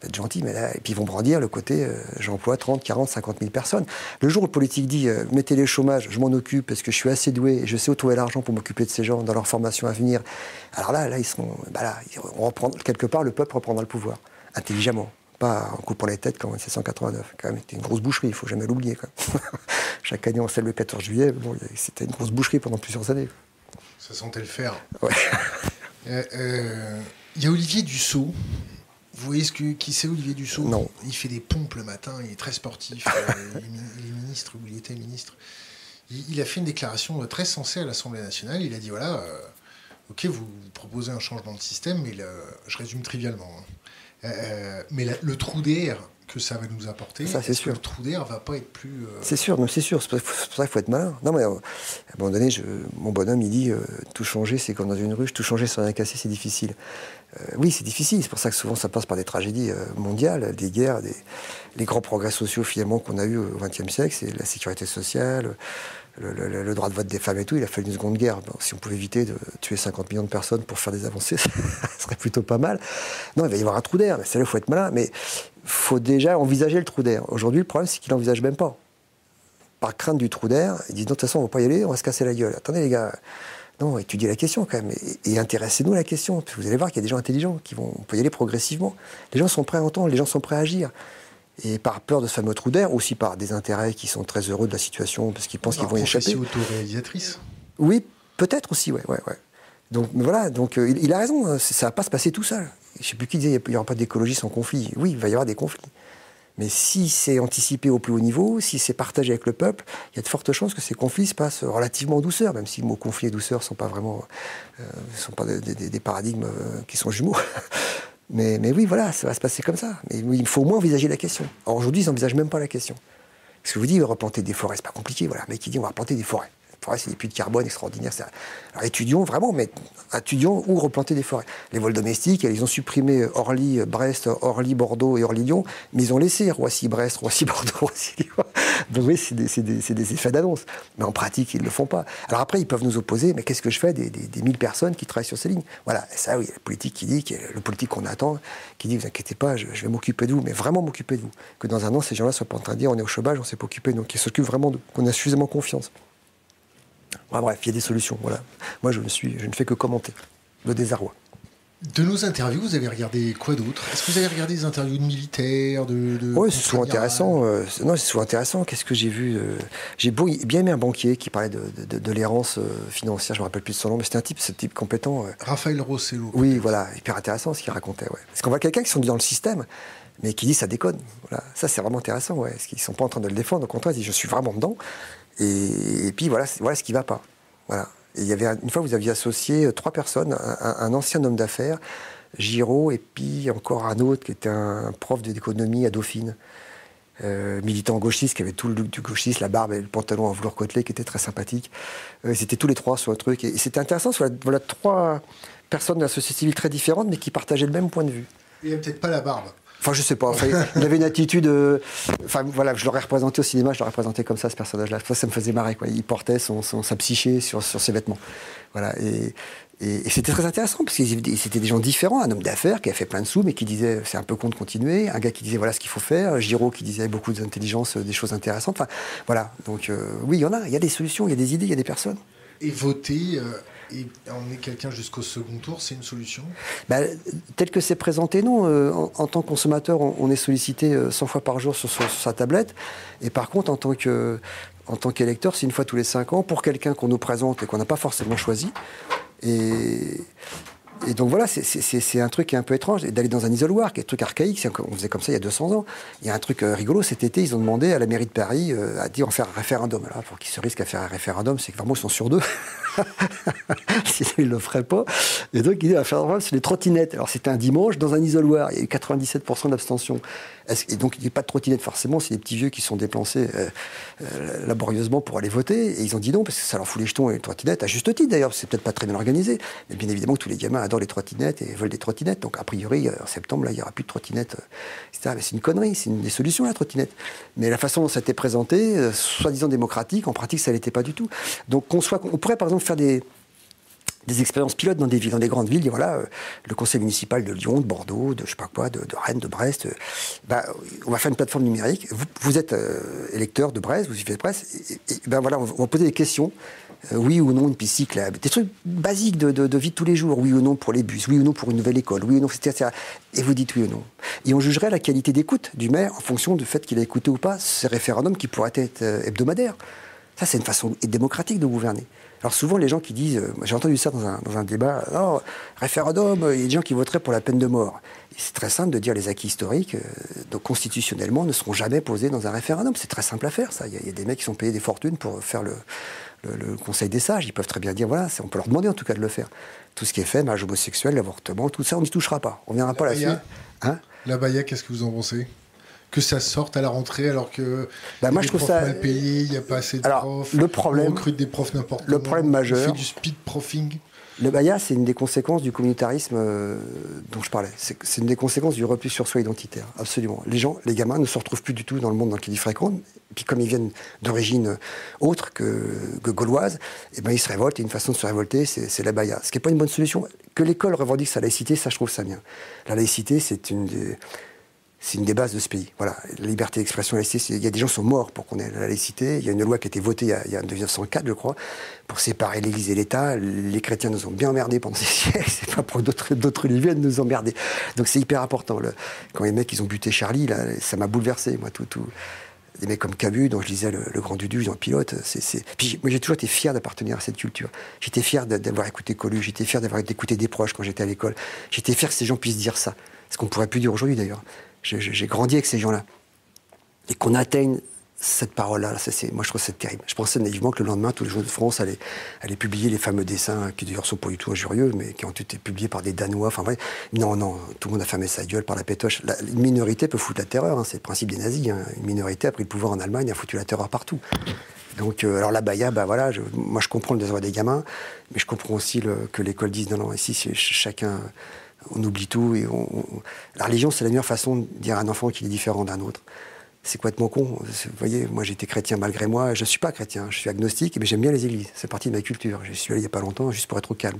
être gentil, mais là, et puis ils vont brandir le côté euh, j'emploie 30, 40, 50 000 personnes. Le jour où le politique dit euh, mettez les chômage, je m'en occupe parce que je suis assez doué et je sais où trouver l'argent pour m'occuper de ces gens dans leur formation à venir, alors là, là ils seront. Bah là, on reprend, quelque part, le peuple reprendra le pouvoir, intelligemment. Pas en coupant les têtes comme en 1789. Quand même, c'était une grosse boucherie, il faut jamais l'oublier. [LAUGHS] Chaque année, on célèbre le 14 juillet. Bon, c'était une grosse boucherie pendant plusieurs années. Ça sentait le faire. [LAUGHS] Euh, il y a Olivier Dussault, vous voyez ce que, qui c'est Olivier Dussault? Non. Il fait des pompes le matin, il est très sportif, euh, il, est, ministre, ou il était ministre. Il, a fait une déclaration très sensée à l'Assemblée nationale. Il a dit voilà, euh, ok, vous, proposez un changement de système, mais je résume trivialement. Hein. Euh, mais le trou d'air que ça va nous apporter. Ça, c'est sûr. le trou d'air va pas être plus. C'est sûr, c'est sûr. C'est pour ça qu'il faut être malin. Non, mais à un moment donné, je, mon bonhomme, il dit tout changer, c'est comme dans une ruche, tout changer sans rien casser, c'est difficile. Euh, oui, c'est difficile. C'est pour ça que souvent ça passe par des tragédies euh, mondiales, des guerres, des, les grands progrès sociaux finalement qu'on a eu au XXe siècle, c'est la sécurité sociale, le, droit de vote des femmes et tout. Il a fallu une seconde guerre. si on pouvait éviter de tuer 50 millions de personnes pour faire des avancées, [LAUGHS] ça serait plutôt pas mal. Non, il va y avoir un trou d'air. C'est là il faut être malin. Mais faut déjà envisager le trou d'air. Aujourd'hui, le problème, c'est qu'il n'envisage même pas. Par crainte du trou d'air, il dit de toute façon, on va pas y aller, on va se casser la gueule. Attendez les gars non, étudiez la question quand même et, intéressez-nous à la question. Vous allez voir qu'il y a des gens intelligents qui vont. On peut y aller progressivement. Les gens sont prêts à entendre, les gens sont prêts à agir. Et par peur de ce fameux trou d'air, aussi par des intérêts qui sont très heureux de la situation parce qu'ils pensent qu'ils vont y échapper. autoréalisatrice. Oui, peut-être aussi, ouais, ouais, ouais. Donc voilà, donc euh, il, a raison. Hein, ça va pas se passer tout seul. Je sais plus qui disait il n'y aura pas d'écologie sans conflit. Oui, il va y avoir des conflits. Mais si c'est anticipé au plus haut niveau, si c'est partagé avec le peuple, il y a de fortes chances que ces conflits se passent relativement en douceur, même si le mot conflit et douceur ne sont pas vraiment euh, sont pas des, paradigmes euh, qui sont jumeaux. [LAUGHS] mais, oui, voilà, ça va se passer comme ça. Mais il faut au moins envisager la question. aujourd'hui, ils n'envisagent même pas la question. Parce que vous dites, replanter des forêts, c'est pas compliqué. Voilà, mais qui dit, on va replanter des forêts forêts, c'est des puits de carbone extraordinaires. Alors étudions vraiment, mais étudions où replanter des forêts. Les vols domestiques, ils ont supprimé Orly, Brest, Orly, Bordeaux et Orly-Lyon, mais ils ont laissé Roissy, Brest, Roissy, [LAUGHS] Bordeaux, Roissy, Lyon. Donc oui, c'est des, effets d'annonce. Mais en pratique, ils ne le font pas. Alors après, ils peuvent nous opposer, mais qu'est-ce que je fais des, des, 1000 personnes qui travaillent sur ces lignes? Voilà, ça oui, la politique qui dit, le politique qu'on attend, qui dit, vous inquiétez pas, je, vais m'occuper de vous, mais vraiment m'occuper de vous. Que dans un an, ces gens-là soient pas en train de dire, on est au chômage, on ne s'est pas occupé, donc ils s'occupent vraiment qu'on a suffisamment confiance bref, il y a des solutions. Voilà. Moi, je ne, suis, je ne fais que commenter le désarroi. De nos interviews, vous avez regardé quoi d'autre? Est-ce que vous avez regardé des interviews de militaires de, Oui, c'est souvent intéressant. Euh, non, c'est souvent intéressant. Qu'est-ce que j'ai vu euh, J'ai bien aimé un banquier qui parlait de, de, l'errance euh, financière. Je me rappelle plus de son nom, mais c'était un type, ce type compétent. Raphaël Rossello. Oui, voilà, hyper intéressant ce qu'il racontait. Ouais. Parce qu'on voit quelqu'un qui sont dans le système, mais qui dit ça déconne. Voilà, ça c'est vraiment intéressant. Ouais. Parce qu'ils sont pas en train de le défendre. Au contraire, ils disent je suis vraiment dedans. Et, puis voilà, voilà ce qui va pas. Voilà. il y avait une fois, vous aviez associé euh, trois personnes, un, ancien homme d'affaires, Giraud, et puis encore un autre qui était un prof d'économie à Dauphine. Euh, militant gauchiste qui avait tout le look du gauchiste, la barbe et le pantalon en velours côtelé qui était très sympathique. Euh, c'était tous les trois sur un truc. Et, c'était intéressant, voilà, trois personnes de la société civile très différentes, mais qui partageaient le même point de vue. Il n'y avait peut-être pas la barbe. Enfin, je sais pas. il avait une attitude. Euh, enfin, voilà, je l'aurais représenté au cinéma, je l'aurais représenté comme ça, ce personnage-là. Ça, ça me faisait marrer, quoi. Il portait son, sa psyché sur, sur, ses vêtements. Voilà. Et, et, c'était très intéressant, parce que c'était des gens différents. Un homme d'affaires qui a fait plein de sous, mais qui disait c'est un peu con de continuer. Un gars qui disait voilà ce qu'il faut faire. Giraud qui disait beaucoup d'intelligence, des choses intéressantes. Enfin, voilà. Donc, euh, oui, il y en a. Il y a des solutions, il y a des idées, il y a des personnes. Et voter. Euh, et emmener quelqu'un jusqu'au second tour, c'est une solution? Bah, Tel que c'est présenté, non. Euh, en, tant que consommateur, on, est sollicité 100 euh, fois par jour sur, sa tablette. Et par contre, en tant qu'électeur, c'est une fois tous les 5 ans pour quelqu'un qu'on nous présente et qu'on n'a pas forcément choisi. Et, donc voilà, c'est un truc qui est un peu étrange. D'aller dans un isoloir, qui est un truc archaïque, on faisait comme ça il y a 200 ans. Il y a un truc euh, rigolo, cet été, ils ont demandé à la mairie de Paris euh, à dire en faire un référendum. Pour qu'ils se risquent à faire un référendum, c'est que vraiment ils sont sur deux. [LAUGHS] [LAUGHS] Sinon, ils ne le feraient pas. Et donc, ils disent à faire référendum sur les trottinettes. Alors, c'était un dimanche dans un isoloir. Il y a eu 97% d'abstention. Et donc, il n'y a pas de trottinette forcément, c'est des petits vieux qui sont déplacés euh, euh, laborieusement pour aller voter. Et ils ont dit non, parce que ça leur fout les jetons et les trottinettes, à juste titre d'ailleurs, c'est peut-être pas très bien organisé. Mais bien évidemment tous les gamins adorent les trottinettes et veulent des trottinettes. Donc, a priori, euh, en septembre, là, il n'y aura plus de trottinettes, etc. Mais c'est une connerie, c'est une des solutions, la trottinette. Mais la façon dont ça a été présenté, soi-disant démocratique, en pratique, ça ne l'était pas du tout. Donc, on, soit, on pourrait par exemple faire des expériences pilotes dans des villes, dans des grandes villes. Et voilà, euh, le conseil municipal de Lyon, de Bordeaux, de je sais pas quoi, de, Rennes, de Brest. Euh, bah, on va faire une plateforme numérique. Vous, êtes euh, électeur de Brest, vous suivez de Brest. Et, ben voilà, on va poser des questions. oui ou non une piste cyclable, des trucs basiques de, de, vie de tous les jours, oui ou non pour les bus, oui ou non pour une nouvelle école, oui ou non, etc. Et vous dites oui ou non. Et on jugerait la qualité d'écoute du maire en fonction du fait qu'il a écouté ou pas ces référendums qui pourraient être hebdomadaires. Ça, c'est une façon démocratique de gouverner. Alors souvent, les gens qui disent, euh, j'ai entendu ça dans un, dans un débat, non, référendum, il y a des gens qui voteraient pour la peine de mort. C'est très simple de dire les acquis historiques, euh, donc constitutionnellement, ne seront jamais posés dans un référendum. C'est très simple à faire, ça. Il y, a, des mecs qui sont payés des fortunes pour faire le, le, Conseil des sages. Ils peuvent très bien dire, voilà, on peut leur demander en tout cas de le faire. Tout ce qui est fait, mariage homosexuel, l'avortement, tout ça, on n'y touchera pas. On ne viendra pas là-dessus. Hein? La Baïa, qu'est-ce que vous en pensez? Que ça sorte à la rentrée alors que bah, moi, je trouve ça mal il n'y a pas assez de profs. Le problème, on recrute des profs n'importe Le problème majeur. On fait du speed profing. Le BAYA, c'est une des conséquences du communautarisme euh, dont je parlais. C'est une des conséquences du repli sur soi identitaire, absolument. Les gens, les gamins ne se retrouvent plus du tout dans le monde dans lequel ils fréquentent. Puis comme ils viennent d'origine autre que, que gauloise, eh ben, ils se révoltent. Et une façon de se révolter, c'est la BAYA. Ce qui n'est pas une bonne solution. Que l'école revendique sa laïcité, ça, je trouve ça bien. La laïcité, c'est une des c'est une des bases de ce pays. Voilà, la liberté d'expression, la laïcité, il y a des gens qui sont morts pour qu'on ait la laïcité. Il y a une loi qui a été votée il y a, en 1904, je crois, pour séparer l'Église et l'État. Les chrétiens nous ont bien emmerdés pendant ces [LAUGHS] siècles. C'est pas pour d'autres d'autres de nous emmerder. Donc c'est hyper important. quand les mecs ils ont buté Charlie, là, ça m'a bouleversé, moi, tout, tout. Des mecs comme Cabu, dont je disais le, Grand Dudu, le pilote. C'est, Puis moi, j'ai toujours été fier d'appartenir à cette culture. J'étais fier d'avoir écouté Colu, j'étais fier d'avoir écouté des proches quand j'étais à l'école. J'étais fier que ces gens puissent dire ça. Ce qu'on pourrait plus dire aujourd'hui, d'ailleurs j'ai grandi avec ces gens-là. Et qu'on atteigne cette parole-là, moi je trouve c'est terrible. Je pensais naïvement que le lendemain, tous les jours de France allaient, publier les fameux dessins, qui d'ailleurs sont pas du tout injurieux, mais qui ont été publiés par des Danois. Enfin, non, non, tout le monde a fermé sa gueule par la pétoche. Une minorité peut foutre la terreur, hein, c'est le principe des nazis. Hein. Une minorité a pris le pouvoir en Allemagne, a foutu la terreur partout. Donc, euh, alors la Baïa, bah voilà, moi je comprends le désordre des gamins, mais je comprends aussi que l'école dise non, non, ici chacun on oublie tout. Et La religion, c'est la meilleure façon de dire à un enfant qu'il est différent d'un autre. C'est complètement con. Vous voyez, moi j'étais chrétien malgré moi. Je ne suis pas chrétien, je suis agnostique, mais j'aime bien les églises. C'est partie de ma culture. Je suis allé il n'y a pas longtemps juste pour être au calme.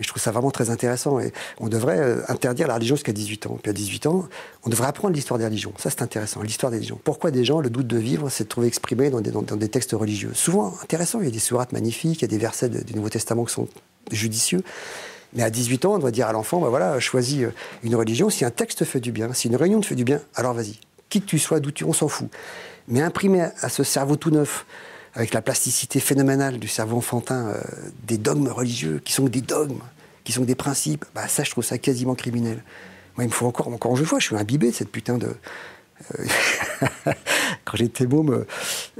Et je trouve ça vraiment très intéressant. Et on devrait euh, interdire la religion jusqu'à 18 ans. Puis à 18 ans, on devrait apprendre l'histoire des religions. Ça, c'est intéressant, l'histoire des religions. Pourquoi des gens, le doute de vivre, c'est de trouver exprimé dans des, dans, des, textes religieux? Souvent intéressant. Il y a des sourates magnifiques, il y a des versets du Nouveau Testament qui sont judicieux. Mais à 18 ans, on doit dire à l'enfant, bah voilà, choisis euh, une religion. Si un texte fait du bien, si une réunion te fait du bien, alors vas-y. Qui que tu sois, d'où tu on s'en fout. Mais imprimer à ce cerveau tout neuf, avec la plasticité phénoménale du cerveau enfantin, euh, des dogmes religieux, qui sont des dogmes, qui sont des principes, bah ça, je trouve ça quasiment criminel. Moi, il me faut encore, encore je vois, je suis imbibé de cette putain de, [LAUGHS] quand j'étais môme, euh,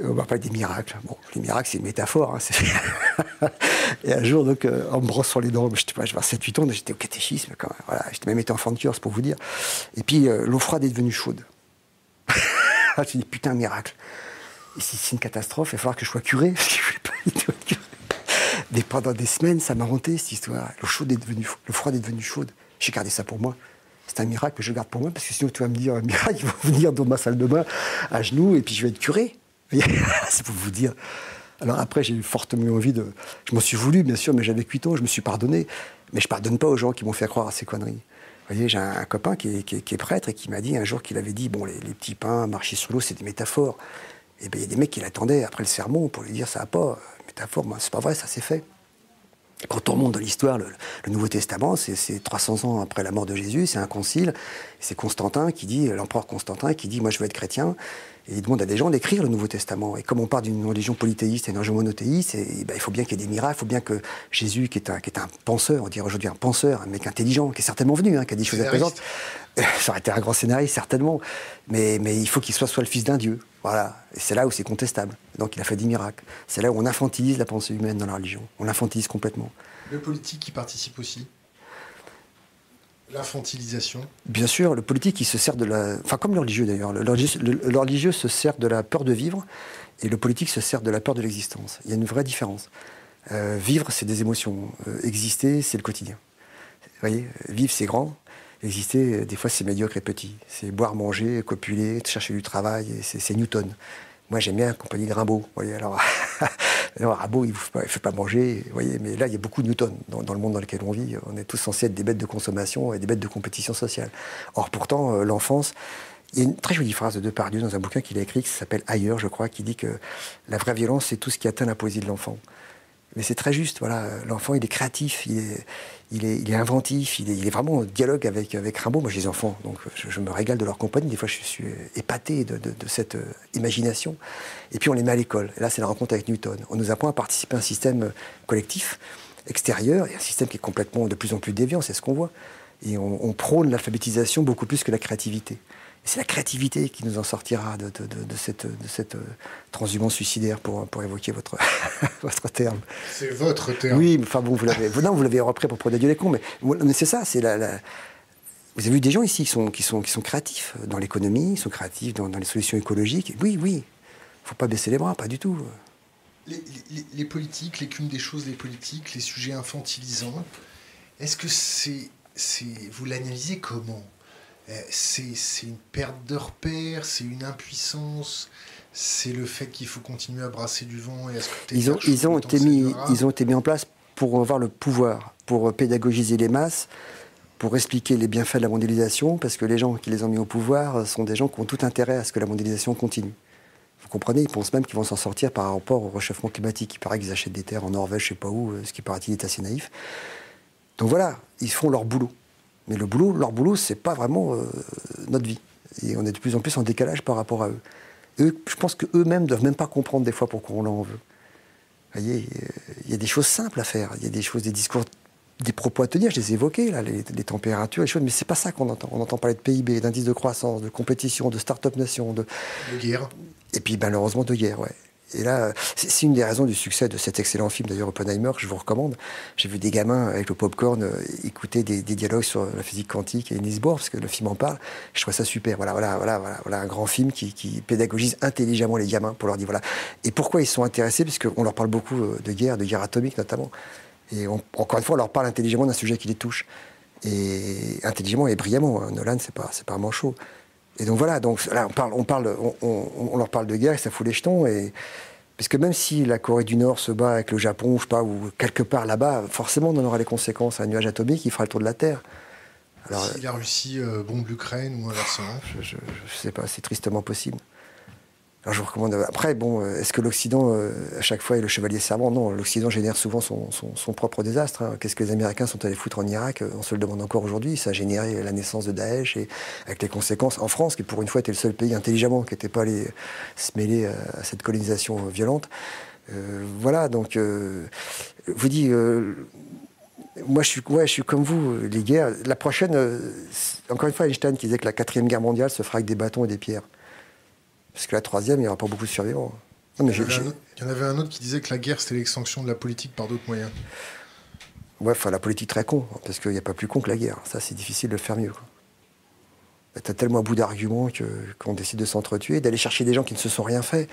on m'a parlé des miracles. Bon, les miracles, c'est une métaphore. Hein, [LAUGHS] et un jour, donc, euh, en me brossant les dents, je sais 7-8 ans, j'étais au catéchisme quand même. Voilà, j'étais même été enfant de cœur, c'est pour vous dire. Et puis, l'eau froide est devenue chaude. [LAUGHS] J'ai dit, putain, miracle. Et si c'est une catastrophe, il va falloir que je sois curé. Mais pendant des semaines, ça m'a hanté cette histoire. L'eau chaude est devenue, l'eau froide est devenue chaude. J'ai gardé ça pour moi c'est un miracle que je garde pour moi, parce que sinon tu vas me dire, un miracle, [LAUGHS] ils vont venir dans ma salle de bain à genoux, et puis je vais être curé. [LAUGHS] c'est pour vous dire. Alors après, j'ai eu fortement envie de... Je m'en suis voulu, bien sûr, mais j'avais 8 ans, je me suis pardonné. Mais je pardonne pas aux gens qui m'ont fait croire à ces conneries. Vous voyez, j'ai un, copain qui est, prêtre et qui m'a dit un jour qu'il avait dit, bon, les, petits pains, marcher sur l'eau, c'est des métaphores. Et bien, il y a des mecs qui l'attendaient après le sermon pour lui dire, ça n'a pas, métaphore, c'est pas vrai, ça s'est fait. Quand on remonte dans l'histoire, le, Nouveau Testament, c'est 300 ans après la mort de Jésus, c'est un concile, c'est Constantin qui dit, l'empereur Constantin qui dit, moi je veux être chrétien, et il demande à des gens d'écrire le Nouveau Testament. Et comme on parle d'une religion polythéiste et d'une religion monothéiste, et, ben, il faut bien qu'il y ait des miracles, il faut bien que Jésus, qui est un, qui est un penseur, on dirait aujourd'hui un penseur, un mec intelligent, qui est certainement venu, hein, qui a des choses à présenter, [LAUGHS] ça aurait été un grand scénariste, certainement, mais, mais il faut qu'il soit soit le fils d'un Dieu. Voilà, et c'est là où c'est contestable. Donc il a fait des miracles. C'est là où on infantilise la pensée humaine dans la religion. On l'infantilise complètement. Le politique qui participe aussi L'infantilisation Bien sûr, le politique, il se sert de la. Enfin, comme le religieux d'ailleurs. Le, religieux se sert de la peur de vivre et le politique se sert de la peur de l'existence. Il y a une vraie différence. Euh, vivre, c'est des émotions. Euh, exister, c'est le quotidien. Vous voyez, vivre, c'est grand. Exister, des fois, c'est médiocre et petit. C'est boire, manger, copuler, chercher du travail. C'est Newton. Moi, j'aime bien la compagnie de Rimbaud. Voyez, alors, [LAUGHS] alors Rimbaud, il ne fait, pas manger. Voyez, mais là, il y a beaucoup de Newton dans, le monde dans lequel on vit. On est tous censés être des bêtes de consommation et des bêtes de compétition sociale. Or, pourtant, euh, l'enfance. Il y a une très jolie phrase de Depardieu dans un bouquin qu'il a écrit qui s'appelle Ailleurs, je crois, qui dit que la vraie violence, c'est tout ce qui atteint la poésie de l'enfant. Mais c'est très juste, voilà. L'enfant, il est créatif, il est, il est, il est inventif, il est, vraiment en dialogue avec, avec Rimbaud. Moi, j'ai des enfants, donc je, me régale de leur compagnie. Des fois, je suis épaté de, de, cette euh, imagination. Et puis, on les met à l'école. Là, c'est la rencontre avec Newton. On nous apprend à participer à un système collectif, extérieur, et un système qui est complètement de plus en plus déviant, c'est ce qu'on voit. Et on, on prône l'alphabétisation beaucoup plus que la créativité. C'est la créativité qui nous en sortira de, cette, cette, euh, transhumance suicidaire, pour, pour évoquer votre, [LAUGHS] votre terme. C'est votre terme. Oui, enfin bon, vous l'avez, non, vous l'avez repris pour produire les cons, mais, mais c'est ça, c'est la, Vous avez vu des gens ici qui sont, qui sont, qui sont créatifs dans l'économie, qui sont créatifs dans, les solutions écologiques. Oui, oui, il ne faut pas baisser les bras, pas du tout. Les, les, les politiques, l'écume des choses, les politiques, les sujets infantilisants, est-ce que c'est, c'est vous l'analysez comment? C'est une perte de repère, c'est une impuissance, c'est le fait qu'il faut continuer à brasser du vent et à ils ont, ils ont été mis, Ils ont été mis en place pour avoir le pouvoir, pour pédagogiser les masses, pour expliquer les bienfaits de la mondialisation, parce que les gens qui les ont mis au pouvoir sont des gens qui ont tout intérêt à ce que la mondialisation continue. Vous comprenez, ils pensent même qu'ils vont s'en sortir par rapport au réchauffement climatique. Il paraît qu'ils achètent des terres en Norvège, je sais pas où, euh, ce qui paraît-il est assez naïf. Donc voilà, ils font leur boulot. Mais le boulot, leur boulot, c'est pas vraiment euh, notre vie. Et on est de plus en plus en décalage par rapport à eux. eux je pense qu'eux-mêmes ne doivent même pas comprendre des fois pourquoi on en veut. Vous voyez, il y a des choses simples à faire. Il y a des choses, des discours, des propos à tenir. Je les ai évoqués, là, les, températures, les choses. Mais c'est pas ça qu'on entend. On entend parler de PIB, d'indice de croissance, de compétition, de start-up nation, de... de guerre. Et puis malheureusement de guerre, ouais. Et là, c'est une des raisons du succès de cet excellent film, d'ailleurs, Oppenheimer, que je vous recommande. J'ai vu des gamins avec le popcorn euh, écouter des, dialogues sur la physique quantique et Niels Bohr, parce que le film en parle. Je trouve ça super. Voilà, voilà, voilà, voilà, un grand film qui, pédagogise intelligemment les gamins pour leur dire voilà. Et pourquoi ils sont intéressés? Parce qu'on leur parle beaucoup euh, de guerre, de guerre atomique notamment. Et encore une fois, on leur parle intelligemment d'un sujet qui les touche. Et intelligemment et brillamment. Hein. Nolan, c'est pas, c'est pas un manchot. Et donc voilà, donc là, on, parle, on, parle, on, leur parle de guerre et ça fout les jetons. Et, parce que même si la Corée du Nord se bat avec le Japon, je sais pas, ou quelque part là-bas, forcément on en aura les conséquences. Un nuage atomique, il fera le tour de la Terre. Alors, si la Russie euh, bombe l'Ukraine ou inversement Je ne sais pas, c'est tristement possible. Alors je vous recommande. Après, bon, euh, est-ce que l'Occident, euh, à chaque fois, est le chevalier servant? Non, l'Occident génère souvent son, propre désastre. Hein. Qu'est-ce que les Américains sont allés foutre en Irak? On se le demande encore aujourd'hui. Ça a généré la naissance de Daesh et avec les conséquences en France, qui pour une fois était le seul pays intelligemment qui n'était pas allé se mêler à, cette colonisation violente. Euh, voilà, donc, vous dites. moi, je suis, ouais, je suis comme vous, les guerres. La prochaine, encore une fois, Einstein qui disait que la quatrième guerre mondiale se fera avec des bâtons et des pierres. Parce que la troisième, il n'y aura pas beaucoup de survivants. il, y en avait un autre qui disait que la guerre, c'était l'extinction de la politique par d'autres moyens. Ouais, enfin, la politique très con, parce qu'il n'y a pas plus con que la guerre. Ça, c'est difficile de le faire mieux. T'as tellement à bout d'arguments qu'on décide de s'entretuer, d'aller chercher des gens qui ne se sont rien fait.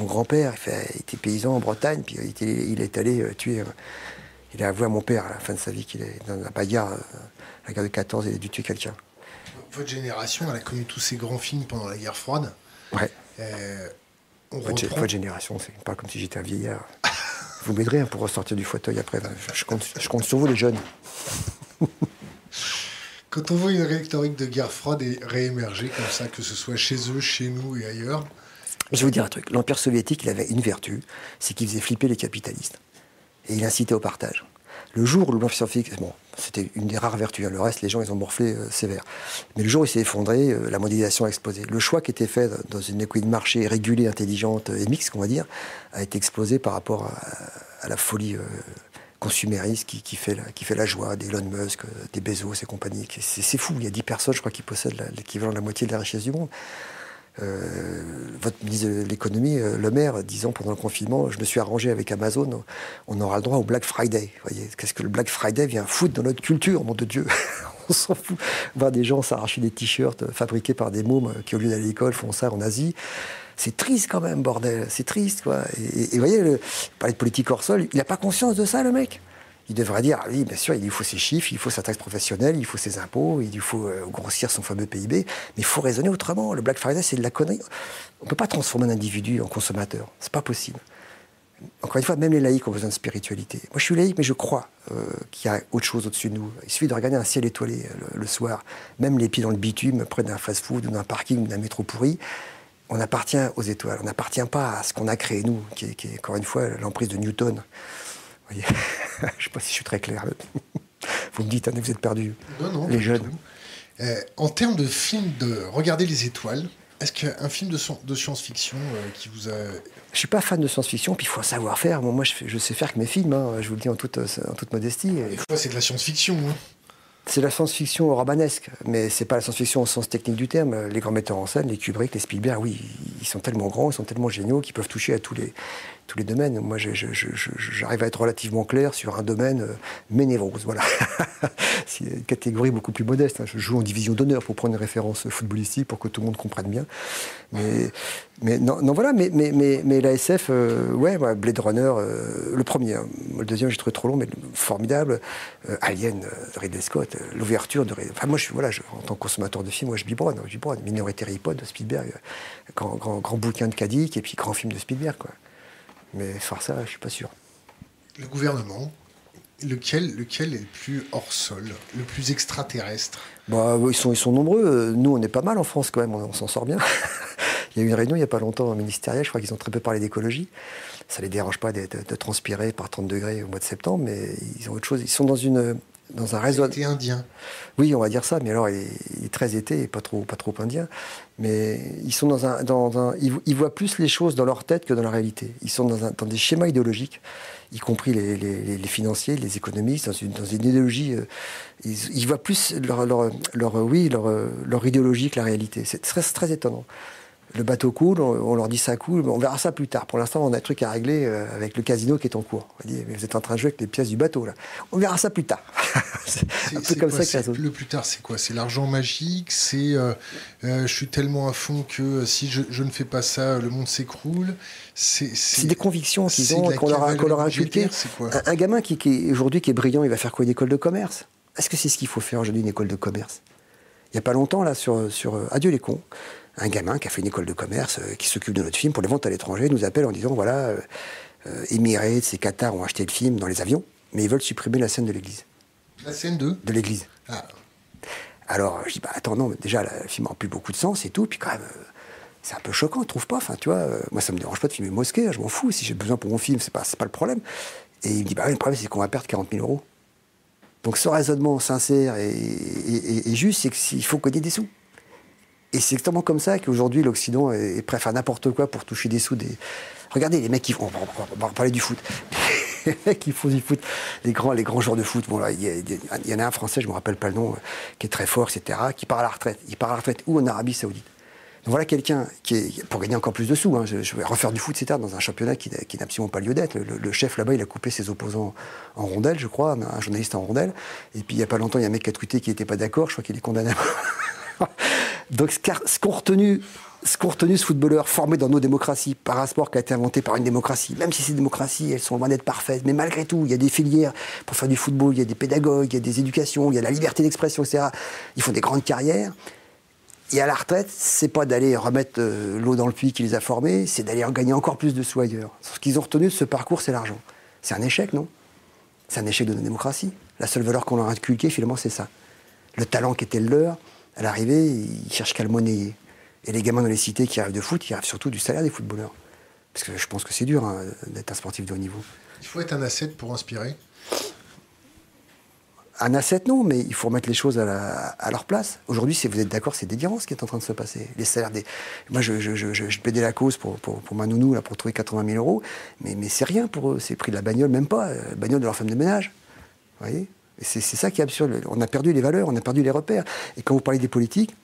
Mon grand-père, il, était paysan en Bretagne, puis il, est allé euh, tuer. Euh, il a avoué à mon père à la fin de sa vie qu'il est dans la bagarre, euh, la guerre de 14, il a dû tuer quelqu'un. Votre génération, elle a connu tous ces grands films pendant la guerre froide? Ouais. Euh, votre, génération, c'est pas comme si j'étais un vieillard. vous m'aiderez hein, pour ressortir du fauteuil après. Je compte, je compte sur vous, les jeunes. [LAUGHS] Quand on voit une rhétorique de guerre froide réémerger comme ça, que ce soit chez eux, chez nous et ailleurs. Je vais vous dire un truc. L'Empire soviétique, il avait une vertu, c'est qu'il faisait flipper les capitalistes. Et il incitait au partage. Le jour où le blanc scientifique, bon, c'était une des rares vertus, hein. le reste, les gens, ils ont morflé euh, sévère. Mais le jour où il s'est effondré, euh, la modélisation a explosé. Le choix qui était fait dans une économie de marché régulée, intelligente et mixte, on va dire, a été explosé par rapport à, la folie consumériste qui, fait la, qui fait la joie d'Elon Musk, des Bezos et compagnie. C'est fou, il y a 10 personnes, je crois, qui possèdent l'équivalent de la moitié de la richesse du monde. Euh, votre ministre de l'économie, euh, Le Maire, disant pendant le confinement, je me suis arrangé avec Amazon, on aura le droit au Black Friday. voyez, qu'est-ce que le Black Friday vient foutre dans notre culture, mon de Dieu [LAUGHS] On s'en fout. Voir des gens s'arracher des t-shirts fabriqués par des mômes qui, au lieu d'aller à l'école, font ça en Asie. C'est triste quand même, bordel. C'est triste, quoi. Et, vous voyez, le, parler de politique hors sol, il n'a pas conscience de ça, le mec? Il devrait dire, oui, bien sûr, il lui faut ses chiffres, il faut sa taxe professionnelle, il faut ses impôts, il lui faut euh, grossir son fameux PIB, mais il faut raisonner autrement. Le Black Friday, c'est de la connerie. On ne peut pas transformer un individu en consommateur. C'est pas possible. Encore une fois, même les laïcs ont besoin de spiritualité. Moi, je suis laïque, mais je crois euh, qu'il y a autre chose au-dessus de nous. Il suffit de regarder un ciel étoilé euh, le, soir, même les pieds dans le bitume, près d'un fast-food ou d'un parking ou d'un métro pourri. On appartient aux étoiles, on n'appartient pas à ce qu'on a créé nous, qui qui est encore une fois l'emprise de Newton. [LAUGHS] je ne sais pas si je suis très clair. [LAUGHS] Vous me dites, hein, vous êtes perdu. Non, non. Les jeunes. Euh, en termes de film de Regarder les étoiles, est-ce qu'un film de, de science-fiction euh, qui vous a. Je suis pas fan de science-fiction, puis il faut savoir faire. moi, je, je, sais faire que mes films, hein, je vous le dis en toute, en toute modestie. Des fois, c'est de la science-fiction. Hein. C'est la science-fiction romanesque, mais c'est pas la science-fiction au sens technique du terme. Les grands metteurs en scène, les Kubrick, les Spielberg, oui, ils sont tellement grands, ils sont tellement géniaux qu'ils peuvent toucher à tous les, tous les domaines. Moi, j'arrive à être relativement clair sur un domaine, euh, mes névroses, voilà. [LAUGHS] C'est une catégorie beaucoup plus modeste. Hein. Je joue en division d'honneur pour prendre une référence footballistique pour que tout le monde comprenne bien. Mais, non, voilà, mais, mais, la SF, euh, ouais, Blade Runner, euh, le premier. Hein. Le deuxième, j'ai trouvé trop long, mais formidable. Alien Ridley Scott, l'ouverture de. Enfin, moi, je, voilà, en tant que consommateur de films, moi, je biberonne. Je biberonne. Minority Report de Spielberg, grand, grand, grand bouquin de Kadik, et puis grand film de Spielberg, quoi. Mais faire ça, je suis pas sûr. Le gouvernement, lequel, lequel est le plus hors sol, le plus extraterrestre? Bah, ils, sont, ils sont nombreux. Nous, on est pas mal en France quand même, on, s'en sort bien. [LAUGHS] il y a eu une réunion il n'y a pas longtemps au ministériel, je crois qu'ils ont très peu parlé d'écologie. Ça les dérange pas de, de, transpirer par 30 degrés au mois de septembre, mais ils ont autre chose. Ils sont dans une, dans un réseau. Été indien. Oui, on va dire ça, mais alors il est, très été et pas trop, pas trop indien. Mais ils sont dans un, dans un ils, voient plus les choses dans leur tête que dans la réalité. Ils sont dans, un, dans des schémas idéologiques, y compris les, les, les, financiers, les économistes, dans une, dans une idéologie. Euh, ils, voient plus leur, leur, leur oui, leur, leur idéologie que la réalité. C'est très, très étonnant le bateau coule, on, leur dit ça coule, on verra ça plus tard. Pour l'instant, on a un truc à régler euh, avec le casino qui est en cours. On dit, mais vous êtes en train de jouer avec les pièces du bateau, là. On verra ça plus tard. [LAUGHS] c'est un peu comme ça que Le plus tard, c'est quoi C'est l'argent magique C'est euh, euh, je suis tellement à fond que si je, ne fais pas ça, le monde s'écroule C'est des convictions qu'ils ont, qu'on leur, a inculquées. Un, un, gamin qui, qui aujourd'hui qui est brillant, il va faire quoi Une école de commerce? Est-ce que c'est ce qu'il faut faire aujourd'hui, une école de commerce? Il n'y a pas longtemps, là, sur, sur Adieu les cons, un gamin qui a fait une école de commerce, euh, qui s'occupe de notre film pour les ventes à l'étranger, nous appelle en disant voilà, euh, euh Emirates et Qatar ont acheté le film dans les avions, mais ils veulent supprimer la scène de l'église. La scène de? De l'église. Ah. Alors je dis bah attends non, déjà le film n'a plus beaucoup de sens et tout, puis quand même. Euh, c'est un peu choquant, tu trouves pas Enfin, tu vois, moi, ça me dérange pas de filmer mosquée, je m'en fous. Si j'ai besoin pour mon film, c'est pas, pas le problème. Et il me dit, bah, le problème, c'est qu'on va perdre 40 000 euros. Donc, ce raisonnement sincère et, et juste, c'est qu'il faut gagner des sous. Et c'est exactement comme ça qu'aujourd'hui l'Occident est, prêt à faire n'importe quoi pour toucher des sous. Des... Regardez les mecs qui font. On va parler du foot. [LAUGHS] les mecs qui font du foot, les grands, les grands joueurs de foot. Bon, là, il, y, en a un français, je me rappelle pas le nom, qui est très fort, etc., qui part à la retraite. Il part à la retraite où En Arabie Saoudite. Donc voilà quelqu'un qui est, pour gagner encore plus de sous, hein, je, vais refaire du foot, etc., dans un championnat qui, n'a absolument pas lieu d'être. Le, chef là-bas, il a coupé ses opposants en rondelles, je crois, un, journaliste en rondelles. Et puis il n'y a pas longtemps, il y a un mec qui a tweeté qui n'était pas d'accord, je crois qu'il est condamné. [LAUGHS] [LAUGHS] Donc ce qu'ont retenu, ce retenu ce footballeur formé dans nos démocraties par un sport qui a été inventé par une démocratie, même si ces démocraties, elles sont loin d'être parfaites, mais malgré tout, il y a des filières pour faire du football, il y a des pédagogues, il y a des éducations, il y a la liberté d'expression, etc. Ils font des grandes carrières. Et à la retraite, c'est pas d'aller remettre euh, l'eau dans le puits qui les a formés, c'est d'aller gagner encore plus de sous ailleurs. Ce qu'ils ont retenu de ce parcours, c'est l'argent. C'est un échec, non? C'est un échec de nos démocraties. La seule valeur qu'on leur a inculquée, finalement, c'est ça. Le talent qui était le leur, à l'arrivée, ils cherchent qu'à le monnayer. Et les gamins dans les cités qui arrivent de foot, ils arrivent surtout du salaire des footballeurs. Parce que je pense que c'est dur hein, d'être un sportif de haut niveau. Il faut être un asset pour inspirer un asset, non, mais il faut remettre les choses à, leur place. Aujourd'hui, si vous êtes d'accord, c'est délirant ce qui est en train de se passer. Les salaires des. Moi, je, je, je, plaidais la cause pour, pour, ma nounou, là, pour trouver 80 000 euros, mais, mais c'est rien pour eux. C'est prix de la bagnole, même pas. La euh, bagnole de leur femme de ménage. Vous voyez? C'est ça qui est absurde. On a perdu les valeurs, on a perdu les repères. Et quand vous parlez des politiques,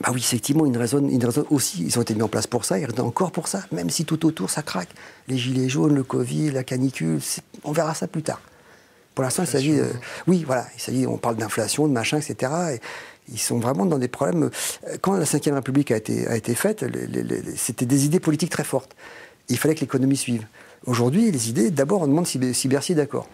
bah oui, effectivement, une raison, une raison aussi, ils ont été mis en place pour ça, ils restent encore pour ça, même si tout autour ça craque. Les gilets jaunes, le Covid, la canicule, on verra ça plus tard. Pour l'instant, il s'agit. oui, voilà, il s'agit. On parle d'inflation, de machin, etc. Et ils sont vraiment dans des problèmes. Quand la Ve République a été, a été faite, c'était des idées politiques très fortes. il fallait que l'économie suive. Aujourd'hui, les idées, d'abord, on demande si, si Bercy est d'accord.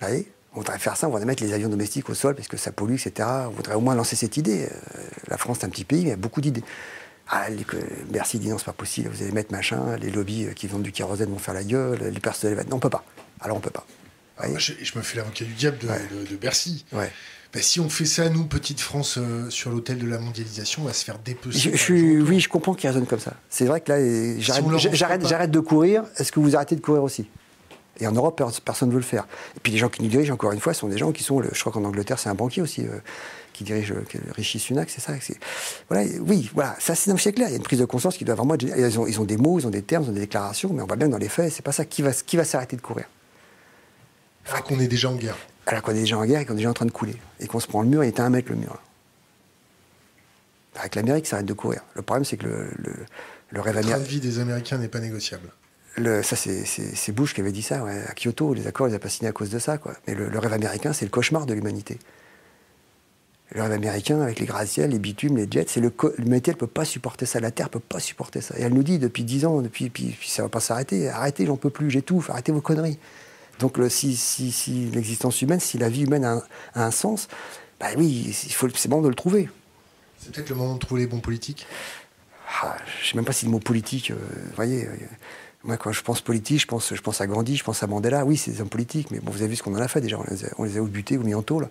Vous voyez? On voudrait faire ça, on voudrait mettre les avions domestiques au sol parce que ça pollue, etc. On voudrait au moins lancer cette idée. Euh, la France, est un petit pays, mais il y a beaucoup d'idées. Ah, les, Bercy dit non, c'est pas possible, vous allez mettre machin, les lobbies euh, qui vendent du kérosène vont faire la gueule, les personnes. Non, on peut pas. Alors on peut pas. je, me fais l'avocat du diable de, Bercy. Ouais. Ben, si on fait ça, nous, petite France, euh, sur l'hôtel de la mondialisation, on va se faire dépecer. oui, je comprends qu'ils raisonnent comme ça. C'est vrai que là, j'arrête de courir. Est-ce que vous arrêtez de courir aussi? Et en Europe, personne ne veut le faire. Et puis les gens qui nous dirigent, encore une fois, sont des gens qui sont, je crois qu'en Angleterre, c'est un banquier aussi euh, qui dirige euh, Rishi Sunak, c'est ça. Voilà, oui, voilà, ça c'est clair. Il y a une prise de conscience qui doit vraiment être. Ils ont, ils ont, des mots, ils ont des termes, ils ont des déclarations, mais on va bien dans les faits, c'est pas ça. Qui va, qui va s'arrêter de courir Alors qu'on est déjà en guerre. Alors qu'on est déjà en guerre et qu'on est déjà en train de couler. Et qu'on se prend le mur, il est à un mètre le mur. Avec l'Amérique, ça arrête de courir. Le problème, c'est que le, le, rêve américain. Le train de vie des Américains n'est pas négociable ça, c'est Bush qui avait dit ça, à Kyoto. Les accords, il n'a pas signé à cause de ça. Quoi. Mais le, rêve américain, c'est le cauchemar de l'humanité. Le rêve américain, avec les gratte-ciels, les bitumes, les jets, c'est le l'humanité, elle ne peut pas supporter ça. La Terre ne peut pas supporter ça. Et elle nous dit depuis dix ans, depuis, puis, ça ne va pas s'arrêter. Arrêtez, j'en peux plus, j'étouffe, arrêtez vos conneries. Donc le, si, si, si l'existence humaine, si la vie humaine a un, sens, bah oui, c'est bon de le trouver. C'est peut-être le moment de trouver les bons politiques ah, Je ne sais même pas si le mot politique, euh, vous voyez, euh, moi, quand je pense politique, je pense, je pense à Gandhi, je pense à Mandela. Oui, c'est des hommes politiques, mais bon, vous avez vu ce qu'on en a fait déjà. On les a, on les a butés ou mis en tôle.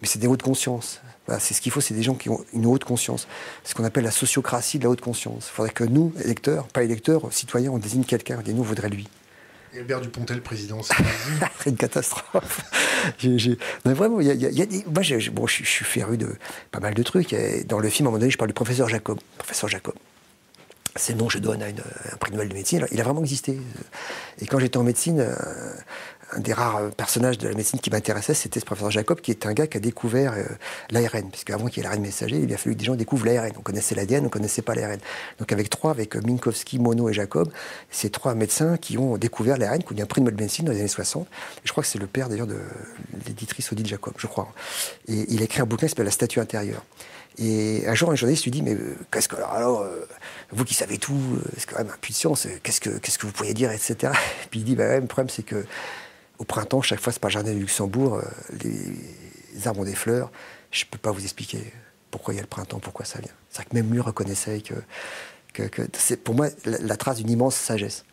Mais c'est des hautes consciences. c'est ce qu'il faut, c'est des gens qui ont une haute conscience. Ce qu'on appelle la sociocratie de la haute conscience. Il faudrait que nous, électeurs, pas électeurs, citoyens, on désigne quelqu'un. Dit nous, on voudrait lui. Et Albert Dupontel, président, c'est [LAUGHS] une catastrophe. [LAUGHS] Mais vraiment, il y a, moi, bon, je, suis féru de pas mal de trucs. Dans le film, à un moment donné, je parle du professeur Jacob. Professeur Jacob c'est le que je donne à un prix Nobel de médecine. il a vraiment existé. Et quand j'étais en médecine, euh, un des rares personnages de la médecine qui m'intéressait, c'était ce professeur Jacob, qui est un gars qui a découvert euh, l'ARN. Parce qu'avant qu'il y ait l'ARN messager, il a fallu que des gens découvrent l'ARN. On connaissait l'ADN, on ne connaissait pas l'ARN. Donc avec trois, avec Minkowski, Monod et Jacob, ces trois médecins qui ont découvert l'ARN, qui ont eu un prix Nobel de médecine dans les années 60. je crois que c'est le père d'ailleurs de l'éditrice Odile Jacob, je crois. Et il a écrit un bouquin qui s'appelle La statue intérieure. Et un jour, un journaliste lui dit Mais euh, qu'est-ce que. Alors, euh, vous qui savez tout, euh, c'est quand même un qu'est-ce que, vous pourriez dire, etc. [LAUGHS] Et puis il dit bah, Le problème, c'est que au printemps, chaque fois, c'est pas le jardin du Luxembourg, les arbres ont des fleurs. Je ne peux pas vous expliquer pourquoi il y a le printemps, pourquoi ça vient. C'est vrai que même lui reconnaissait que, c'est pour moi la, trace d'une immense sagesse.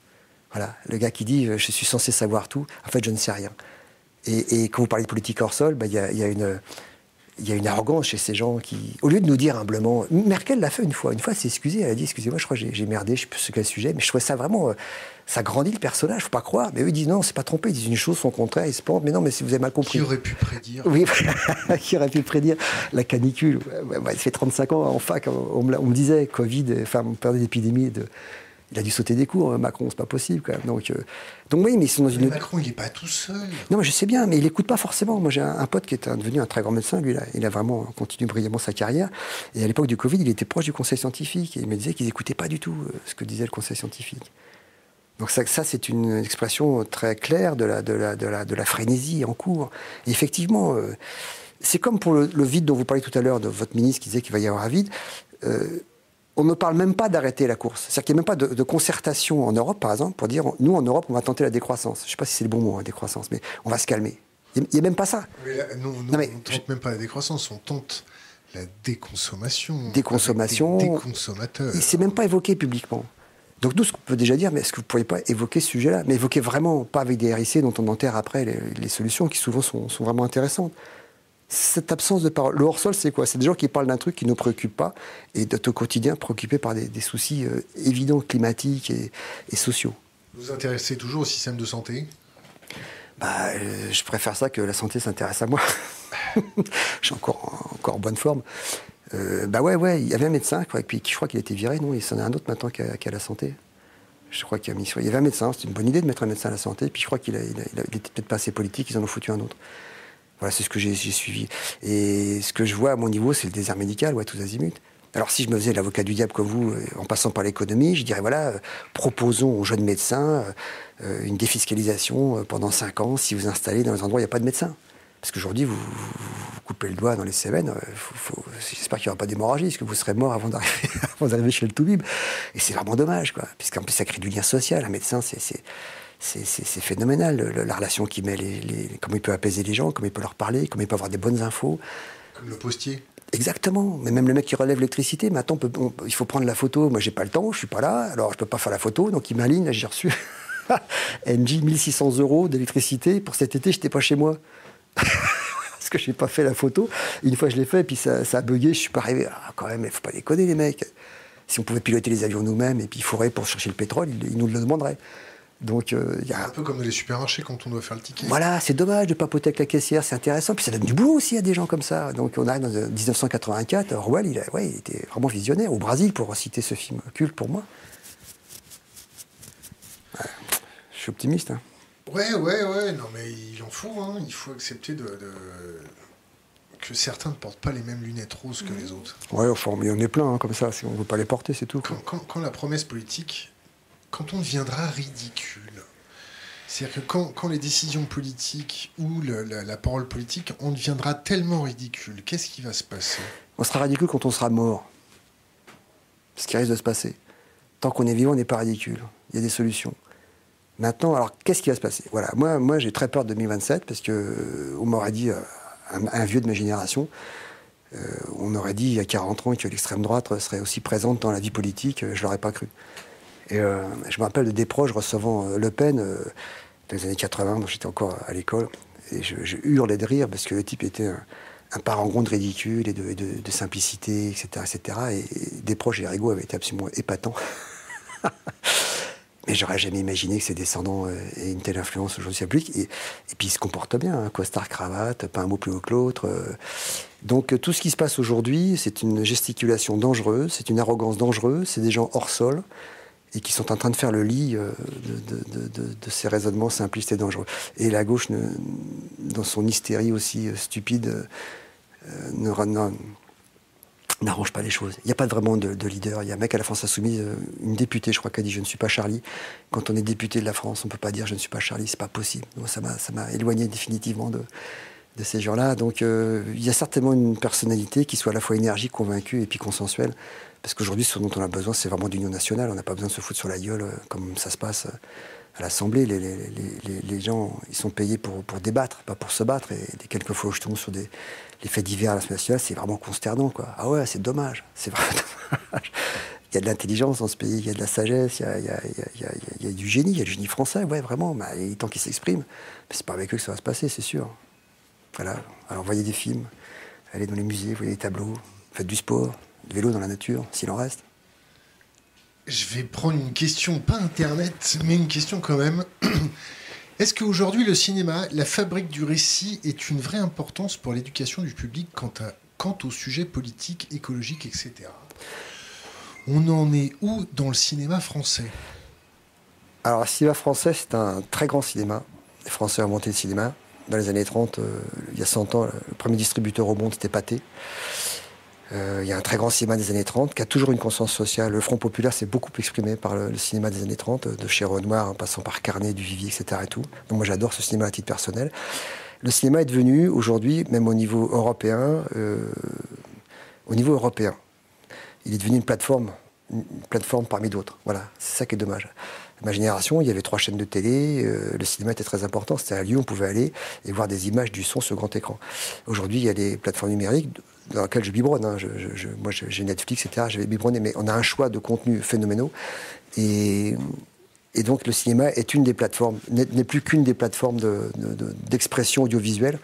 Voilà, le gars qui dit Je suis censé savoir tout, en fait, je ne sais rien. Et, quand vous parlez de politique hors sol, bah, il y a une il y a une arrogance chez ces gens qui, au lieu de nous dire humblement, Merkel l'a fait une fois, une fois elle s'est excusée, elle a dit excusez-moi, je crois que j'ai merdé, je sais plus ce quel sujet, mais je trouvais ça vraiment, euh, ça grandit le personnage, faut pas croire. Mais eux ils disent non, c'est pas trompé, ils disent une chose, son contraire, ils se plantent, mais non, mais si vous avez mal compris. Qui aurait pu prédire Oui, [LAUGHS] qui aurait pu prédire la canicule? il fait 35 ans en fac, on me, on me disait Covid, enfin, on perdait d'épidémie de il a dû sauter des cours, hein, Macron, c'est pas possible quand même. Donc, euh, donc oui, mais ils sont dans une. Macron, il n'est pas tout seul. Non, mais je sais bien, mais il n'écoute pas forcément. Moi, j'ai un, pote qui est devenu un très grand médecin, lui, là. il a vraiment continué brillamment sa carrière. Et à l'époque du Covid, il était proche du conseil scientifique. Et il me disait qu'ils n'écoutaient pas du tout euh, ce que disait le conseil scientifique. Donc ça, ça c'est une expression très claire de la, de la, de la, de la frénésie en cours. Et effectivement, euh, c'est comme pour le, vide dont vous parliez tout à l'heure de votre ministre qui disait qu'il va y avoir un vide on ne parle même pas d'arrêter la course. C'est-à-dire qu'il n'y a même pas de, concertation en Europe, par exemple, pour dire, nous, en Europe, on va tenter la décroissance. Je ne sais pas si c'est le bon mot, hein, décroissance, mais on va se calmer. Il n'y a, même pas ça. nous, on ne tente même pas la décroissance, on tente la déconsommation. Déconsommation. Des déconsommateurs. Il ne s'est même pas évoqué publiquement. Donc nous, ce qu'on peut déjà dire, mais est-ce que vous ne pourriez pas évoquer ce sujet-là? Mais évoquer vraiment, pas avec des RIC dont on enterre après les, solutions qui souvent sont vraiment intéressantes cette absence de parole. Le hors-sol, c'est quoi? C'est des gens qui parlent d'un truc qui ne nous préoccupe pas et d'être au quotidien préoccupés par des, soucis euh, évidents, climatiques et, sociaux. Vous vous intéressez toujours au système de santé? Bah, euh, je préfère ça que la santé s'intéresse à moi. [LAUGHS] je suis encore, encore en bonne forme. Euh, bah ouais, ouais, il y avait un médecin, quoi, et puis je crois qu'il était viré, non? Il s'en a un autre maintenant qui a, la santé. Je crois qu'il y, il y avait un médecin, c'est une bonne idée de mettre un médecin à la santé, puis je crois qu'il n'était peut-être pas assez politique, ils en ont foutu un autre. Voilà, c'est ce que j'ai suivi. Et ce que je vois à mon niveau, c'est le désert médical, ouais, tous azimuts. Alors si je me faisais l'avocat du diable comme vous, euh, en passant par l'économie, je dirais voilà, euh, proposons aux jeunes médecins euh, une défiscalisation pendant 5 ans si vous installez dans un endroit où il n'y a pas de médecin. Parce qu'aujourd'hui, vous, coupez le doigt dans les Cévennes, j'espère qu'il n'y aura pas d'hémorragie, parce que vous serez mort avant d'arriver [LAUGHS] chez le Toubib. Et c'est vraiment dommage, quoi. Puisqu'en plus, ça crée du lien social. Un médecin, c'est phénoménal, la relation qu'il met, les, comment il peut apaiser les gens, comment il peut leur parler, comment il peut avoir des bonnes infos. Comme le postier Exactement. Mais même le mec qui relève l'électricité, maintenant, il faut prendre la photo. Moi, j'ai pas le temps, je suis pas là, alors je peux pas faire la photo. Donc, il m'aligne, j'ai reçu [LAUGHS] NG 1600 euros d'électricité. Pour cet été, j'étais pas chez moi. [LAUGHS] Parce que j'ai pas fait la photo. Une fois, je l'ai fait, et puis ça, a bugué, je suis pas arrivé. Ah, quand même, il faut pas déconner, les mecs. Si on pouvait piloter les avions nous-mêmes et puis fourrer pour chercher le pétrole, ils nous le demanderaient. Donc, euh, y a... Un peu comme dans les supermarchés quand on doit faire le ticket. Voilà, c'est dommage de papoter avec la caissière, c'est intéressant. Puis ça donne du boulot aussi à des gens comme ça. Donc on arrive dans 1984, Orwell, il, ouais, il était vraiment visionnaire. Au Brésil, pour citer ce film culte pour moi. je suis optimiste. Hein. Ouais, ouais, ouais. Non, mais il en faut. Hein. Il faut accepter de, que certains ne portent pas les mêmes lunettes roses que les autres. Ouais, enfin, mais on est plein hein, comme ça. Si on ne veut pas les porter, c'est tout. quand, la promesse politique quand on deviendra ridicule. C'est-à-dire que quand, les décisions politiques ou la, parole politique, on deviendra tellement ridicule, qu'est-ce qui va se passer? On sera ridicule quand on sera mort. Ce qui risque de se passer. Tant qu'on est vivant, on n'est pas ridicule. Il y a des solutions. Maintenant, alors qu'est-ce qui va se passer? Voilà, moi, moi j'ai très peur de 2027 parce que euh, on m'aurait dit, euh, un, vieux de ma génération, euh, on aurait dit il y a 40 ans que l'extrême droite serait aussi présente dans la vie politique, je l'aurais pas cru. Et euh, je me rappelle de des proches recevant euh, Le Pen euh, dans les années 80, donc j'étais encore à l'école. Et je, hurlais de rire parce que le type était un, parangon de ridicule et de, simplicité, etc., etc. Et, des proches et Rigaud avaient été absolument épatants. [LAUGHS] Mais j'aurais jamais imaginé que ses descendants aient une telle influence aujourd'hui sur le public. Et, puis ils se comportent bien, hein, costard, cravate, pas un mot plus haut que l'autre. Donc tout ce qui se passe aujourd'hui, c'est une gesticulation dangereuse, c'est une arrogance dangereuse, c'est des gens hors sol et qui sont en train de faire le lit euh, de, ces raisonnements simplistes et dangereux. Et la gauche, dans son hystérie aussi euh, stupide, euh, n'arrange pas les choses. Il n'y a pas vraiment de, leader. Il y a un mec à la France Insoumise, une députée, je crois, qui a dit Je ne suis pas Charlie. Quand on est député de la France, on ne peut pas dire Je ne suis pas Charlie, c'est pas possible. ça m'a éloigné définitivement de ces gens-là. Donc il y a certainement une personnalité qui soit à la fois énergique, convaincue et puis consensuelle. Parce qu'aujourd'hui, ce dont on a besoin, c'est vraiment d'union nationale. On n'a pas besoin de se foutre sur la gueule euh, comme ça se passe euh, à l'Assemblée. Les, gens, ils sont payés pour, pour, débattre, pas pour se battre. Et des quelques fois où je tombe sur des, les faits divers à l'Assemblée nationale, c'est vraiment consternant. Ah ouais, c'est dommage. C'est vraiment [LAUGHS] dommage. Il y a de l'intelligence dans ce pays, il y a de la sagesse, il y a, du génie, il y a du génie français, ouais, vraiment. Mais il qu'ils s'expriment. C'est pas avec eux que ça va se passer, c'est sûr. Voilà. Alors voyez des films, allez dans les musées, voyez des tableaux, faites du sport, vélo dans la nature, s'il en reste Je vais prendre une question, pas Internet, mais une question quand même. [CLEARS THROAT] Est-ce qu'aujourd'hui, le cinéma, la fabrique du récit, est une vraie importance pour l'éducation du public quant, à, quant aux sujets politiques, écologiques, etc. On en est où dans le cinéma français? Alors, le cinéma français, c'est un très grand cinéma. Les Français ont inventé le cinéma. Dans les années 30, euh, il y a 100 ans, le premier distributeur au monde, c'était Pathé. Euh, il y a un très grand cinéma des années 30 qui a toujours une conscience sociale. Le Front populaire s'est beaucoup exprimé par le, cinéma des années 30, de chez Renoir en passant par Carnet, Duvivier, etc. Et tout. Moi j'adore ce cinéma à titre personnel. Le cinéma est devenu aujourd'hui, même au niveau européen, euh, au niveau européen, il est devenu une plateforme, plateforme parmi d'autres. Voilà, c'est ça qui est dommage ma génération, il y avait trois chaînes de télé, euh, le cinéma était très important, c'était à Lyon, on pouvait aller et voir des images du son sur grand écran. Aujourd'hui, il y a des plateformes numériques dans laquelle je biberonne. Hein. moi, j'ai Netflix, etc. Je vais biberonner, mais on a un choix de contenus phénoménaux. Et, donc, le cinéma est une des plateformes, n'est plus qu'une des plateformes d'expression audiovisuelle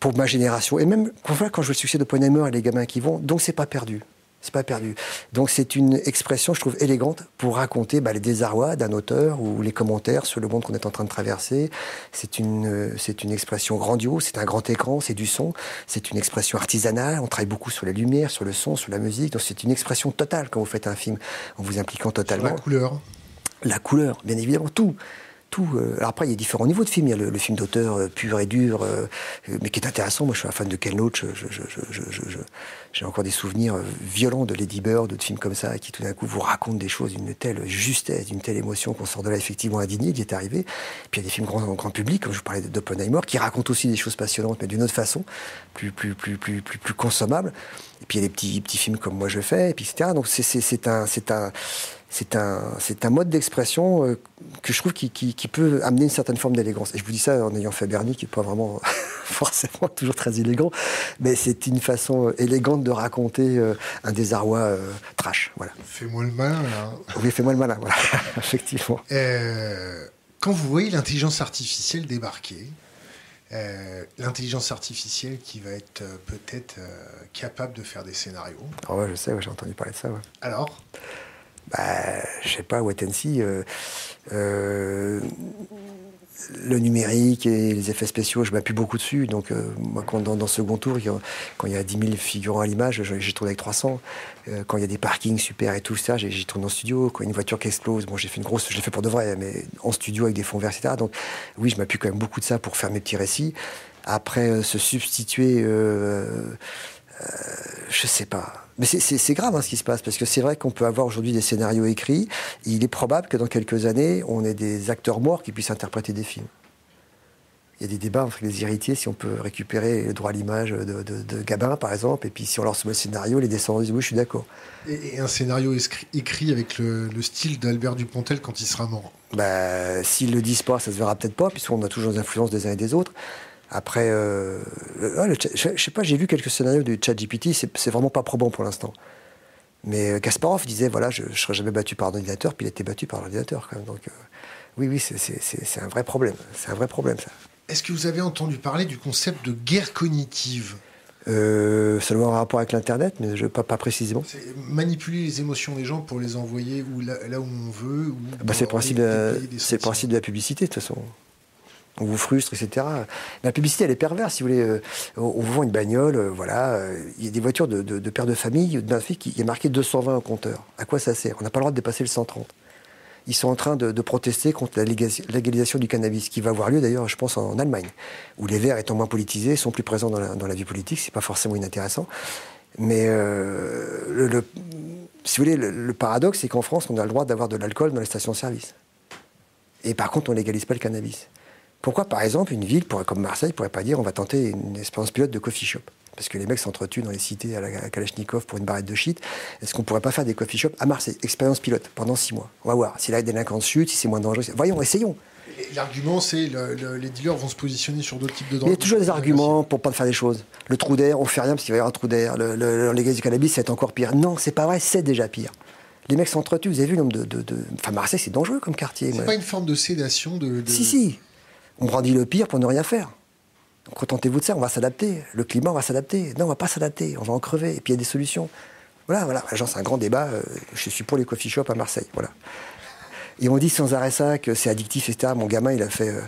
pour ma génération. Et même quand je vois le succès de Ponemer et les gamins qui vont, donc c'est pas perdu. C'est pas perdu. Donc c'est une expression, je trouve, élégante pour raconter bah, les désarrois d'un auteur ou les commentaires sur le monde qu'on est en train de traverser. C'est une, c'est une expression grandiose, c'est un grand écran, c'est du son, c'est une expression artisanale. On travaille beaucoup sur les lumières, sur le son, sur la musique. Donc c'est une expression totale quand vous faites un film en vous impliquant totalement. la couleur. La couleur, bien évidemment, tout. Euh, alors après, il y a différents niveaux de films. Il y a le, film d'auteur euh, pur et dur, euh, mais qui est intéressant. Moi, je suis un fan de Ken Loach. J'ai encore des souvenirs violents de Lady Bird, de films comme ça, qui tout d'un coup vous racontent des choses d'une telle justesse, d'une telle émotion qu'on sort de là effectivement indigné, qui est arrivé. Puis il y a des films grand, grand public, comme je vous parlais d'Oppenheimer, qui racontent aussi des choses passionnantes, mais d'une autre façon, plus, plus, plus, plus, plus, plus consommable. Et puis il y a des petits, petits films comme moi je fais, et puis etc. Donc c'est un, c'est un c'est un, c'est un mode d'expression euh, que je trouve qui, qui, peut amener une certaine forme d'élégance. Et je vous dis ça en ayant fait Bernie, qui n'est pas vraiment [LAUGHS] forcément toujours très élégant, mais c'est une façon euh, élégante de raconter euh, un désarroi trash. Voilà. Fais-moi le malin, là. Oui, fais-moi le malin, voilà, [LAUGHS] effectivement. quand vous voyez l'intelligence artificielle débarquer, l'intelligence artificielle qui va être peut-être capable de faire des scénarios. Ah ouais, je sais, j'ai entendu parler de ça. Alors? Bah, je sais pas, Wait and See, euh, euh, le numérique et les effets spéciaux, je m'appuie beaucoup dessus. Donc, euh, moi, quand, dans, dans second tour, quand il y a 10 000 figurants à l'image, j'ai tourné avec 300. quand il y a des parkings super et tout ça, j'ai tourné en studio. Quand il y a une voiture qui explose, bon, j'ai fait une grosse, je l'ai fait pour de vrai, mais en studio avec des fonds verts, etc. Donc, oui, je m'appuie quand même beaucoup de ça pour faire mes petits récits. Après, se substituer, je sais pas mais c'est grave hein, ce qui se passe, parce que c'est vrai qu'on peut avoir aujourd'hui des scénarios écrits, il est probable que dans quelques années, on ait des acteurs morts qui puissent interpréter des films. Il y a des débats entre les héritiers si on peut récupérer le droit à l'image de, Gabin, par exemple, et puis si on leur soumet le scénario, les descendants disent oui, je suis d'accord. Et, un scénario écrit avec le, style d'Albert Dupontel quand il sera mort? Bah, S'ils le disent pas, ça se verra peut-être pas, puisqu'on a toujours des influences des uns et des autres. Après, euh, je, sais pas, j'ai vu quelques scénarios de ChatGPT, c'est vraiment pas probant pour l'instant. Mais euh, Kasparov disait, voilà, je ne serais jamais battu par un ordinateur, puis il a été battu par l'ordinateur quand même. Donc, euh, oui, oui, c'est un vrai problème. C'est un vrai problème, ça. Est-ce que vous avez entendu parler du concept de guerre cognitive? Euh, ça doit avoir un rapport avec l'Internet, mais je, pas, pas précisément. Manipuler les émotions des gens pour les envoyer où, là, où on veut. Bah, c'est le principe, de, principe de la publicité, de toute façon on vous frustre, etc. La publicité, elle est perverse, si vous voulez. Euh, on vous vend une bagnole, euh, voilà. Euh, il y a des voitures de, de, de pères de famille, d'un fille qui est marqué 220 au compteur. À quoi ça sert? On n'a pas le droit de dépasser le 130. Ils sont en train de, protester contre la légalisation du cannabis, qui va avoir lieu d'ailleurs, je pense, en Allemagne, où les Verts, étant moins politisés, sont plus présents dans la, vie politique. C'est pas forcément inintéressant. Mais le, si vous voulez, le, paradoxe, c'est qu'en France, on a le droit d'avoir de l'alcool dans les stations-service. Et par contre, on légalise pas le cannabis. Pourquoi, par exemple, une ville comme Marseille ne pourrait pas dire on va tenter une expérience pilote de coffee shop? Parce que les mecs s'entretuent dans les cités à la Kalachnikov pour une barrette de shit. Est-ce qu'on pourrait pas faire des coffee shops à Marseille? Expérience pilote pendant six mois. On va voir si la délinquance chute, si c'est moins dangereux. Voyons, essayons. L'argument, c'est que les dealers vont se positionner sur d'autres types de drogues. Il y a toujours des arguments pour pas faire des choses. Le trou d'air, on fait rien parce qu'il va y avoir un trou d'air. Le, le, du cannabis, c'est encore pire. Non, c'est pas vrai, c'est déjà pire. Les mecs s'entretuent. Vous avez vu le nombre de, de, Enfin, Marseille, c'est dangereux comme quartier. C'est pas une forme de sédation de... Si, si on brandit le pire pour ne rien faire. Contentez-vous de ça, on va s'adapter. Le climat, va s'adapter. Non, on va pas s'adapter, on va en crever. Et puis il y a des solutions. Voilà, voilà. c'est un grand débat. Euh, je suis pour les coffee shops à Marseille. Voilà. Et on dit sans arrêt ça que c'est addictif, etc. Mon gamin, il a fait euh,